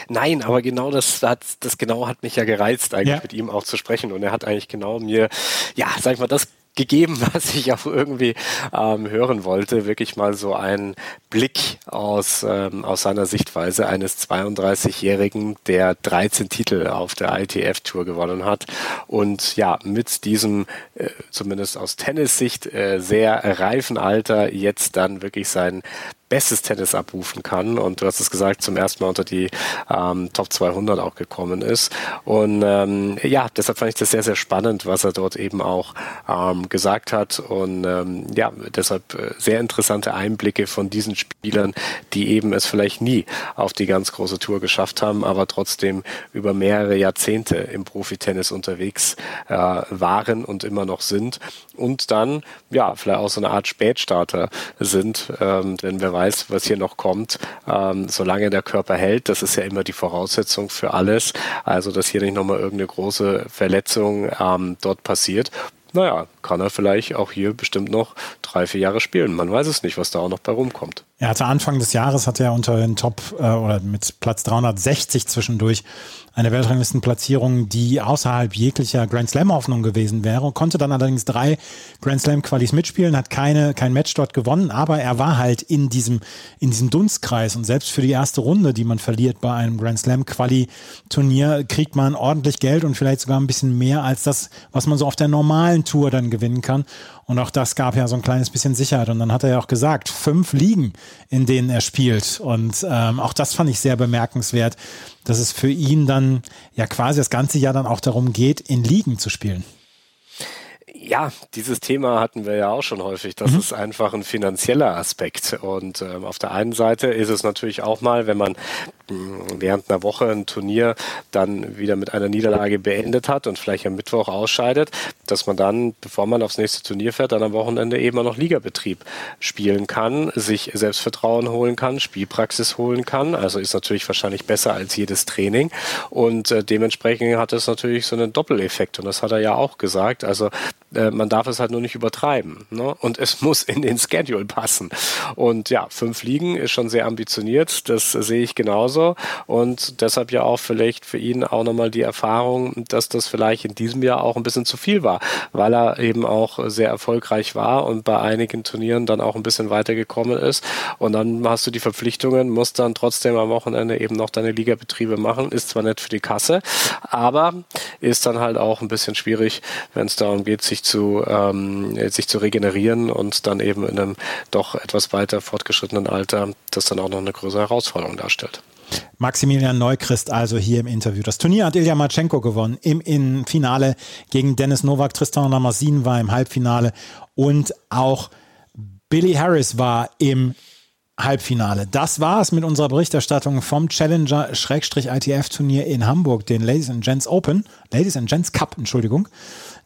Nein, aber genau das, das, das genau hat mich ja gereizt, eigentlich ja. mit ihm auch zu sprechen. Und er hat eigentlich genau mir, ja, sag ich mal, das gegeben, was ich auch irgendwie ähm, hören wollte. Wirklich mal so einen Blick aus, ähm, aus seiner Sichtweise eines 32-Jährigen, der 13 Titel auf der ITF-Tour gewonnen hat und ja, mit diesem, äh, zumindest aus Tennissicht, äh, sehr reifen Alter jetzt dann wirklich sein bestes Tennis abrufen kann. Und du hast es gesagt, zum ersten Mal unter die ähm, Top 200 auch gekommen ist. Und ähm, ja, deshalb fand ich das sehr, sehr spannend, was er dort eben auch ähm, gesagt hat. Und ähm, ja, deshalb äh, sehr interessante Einblicke von diesen Spielern, die eben es vielleicht nie auf die ganz große Tour geschafft haben, aber trotzdem über mehrere Jahrzehnte im Profitennis unterwegs äh, waren und immer noch sind. Und dann ja vielleicht auch so eine Art Spätstarter sind, ähm, denn wer weiß, was hier noch kommt, ähm, solange der Körper hält. Das ist ja immer die Voraussetzung für alles. Also, dass hier nicht nochmal irgendeine große Verletzung ähm, dort passiert naja, kann er vielleicht auch hier bestimmt noch drei, vier Jahre spielen. Man weiß es nicht, was da auch noch bei rumkommt. Er hatte Anfang des Jahres, hat er unter den Top äh, oder mit Platz 360 zwischendurch eine Weltranglistenplatzierung, die außerhalb jeglicher Grand Slam Hoffnung gewesen wäre, konnte dann allerdings drei Grand Slam Qualis mitspielen, hat keine, kein Match dort gewonnen, aber er war halt in diesem, in diesem Dunstkreis und selbst für die erste Runde, die man verliert bei einem Grand Slam Quali Turnier, kriegt man ordentlich Geld und vielleicht sogar ein bisschen mehr als das, was man so auf der normalen Tour dann gewinnen kann. Und auch das gab ja so ein kleines bisschen Sicherheit. Und dann hat er ja auch gesagt, fünf Ligen, in denen er spielt. Und ähm, auch das fand ich sehr bemerkenswert, dass es für ihn dann ja quasi das ganze Jahr dann auch darum geht, in Ligen zu spielen. Ja, dieses Thema hatten wir ja auch schon häufig. Das mhm. ist einfach ein finanzieller Aspekt. Und ähm, auf der einen Seite ist es natürlich auch mal, wenn man während einer Woche ein Turnier dann wieder mit einer Niederlage beendet hat und vielleicht am Mittwoch ausscheidet, dass man dann, bevor man aufs nächste Turnier fährt, dann am Wochenende eben auch noch Ligabetrieb spielen kann, sich Selbstvertrauen holen kann, Spielpraxis holen kann. Also ist natürlich wahrscheinlich besser als jedes Training und äh, dementsprechend hat es natürlich so einen Doppeleffekt und das hat er ja auch gesagt. Also äh, man darf es halt nur nicht übertreiben ne? und es muss in den Schedule passen. Und ja, fünf Ligen ist schon sehr ambitioniert, das sehe ich genauso genauso. Und deshalb ja auch vielleicht für ihn auch nochmal die Erfahrung, dass das vielleicht in diesem Jahr auch ein bisschen zu viel war, weil er eben auch sehr erfolgreich war und bei einigen Turnieren dann auch ein bisschen weitergekommen ist. Und dann hast du die Verpflichtungen, musst dann trotzdem am Wochenende eben noch deine Ligabetriebe machen. Ist zwar nett für die Kasse, aber ist dann halt auch ein bisschen schwierig, wenn es darum geht, sich zu, ähm, sich zu regenerieren und dann eben in einem doch etwas weiter fortgeschrittenen Alter das dann auch noch eine größere Herausforderung darstellt. Maximilian Neuchrist also hier im Interview. Das Turnier hat Ilya Matschenko gewonnen im, im Finale gegen Dennis Novak. Tristan Lamasin war im Halbfinale und auch Billy Harris war im Halbfinale. Das war es mit unserer Berichterstattung vom Challenger-ITF-Turnier in Hamburg, den Ladies and Gents Open, Ladies and Gents Cup, Entschuldigung.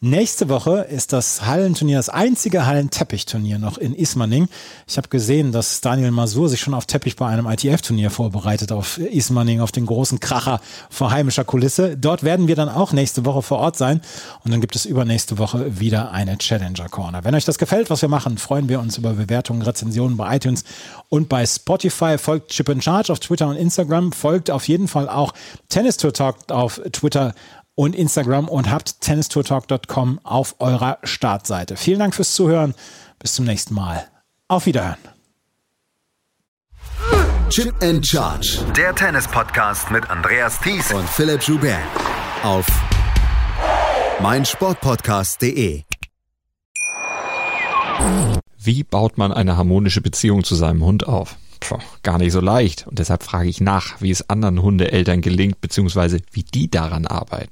Nächste Woche ist das Hallenturnier, das einzige Hallenteppichturnier noch in Ismaning. Ich habe gesehen, dass Daniel Masur sich schon auf Teppich bei einem ITF-Turnier vorbereitet, auf Ismaning, auf den großen Kracher vor heimischer Kulisse. Dort werden wir dann auch nächste Woche vor Ort sein. Und dann gibt es übernächste Woche wieder eine Challenger Corner. Wenn euch das gefällt, was wir machen, freuen wir uns über Bewertungen, Rezensionen bei iTunes und bei Spotify. Folgt Chip in Charge auf Twitter und Instagram. Folgt auf jeden Fall auch Tennis Tour Talk auf Twitter und Instagram und habt tennistourtalk.com auf eurer Startseite. Vielen Dank fürs Zuhören. Bis zum nächsten Mal. Auf Wiederhören. Chip and Charge. Der Tennis-Podcast mit Andreas Thies und Philipp Joubert. Auf meinsportpodcast.de. Wie baut man eine harmonische Beziehung zu seinem Hund auf? Puh, gar nicht so leicht. Und deshalb frage ich nach, wie es anderen Hundeeltern gelingt, beziehungsweise wie die daran arbeiten.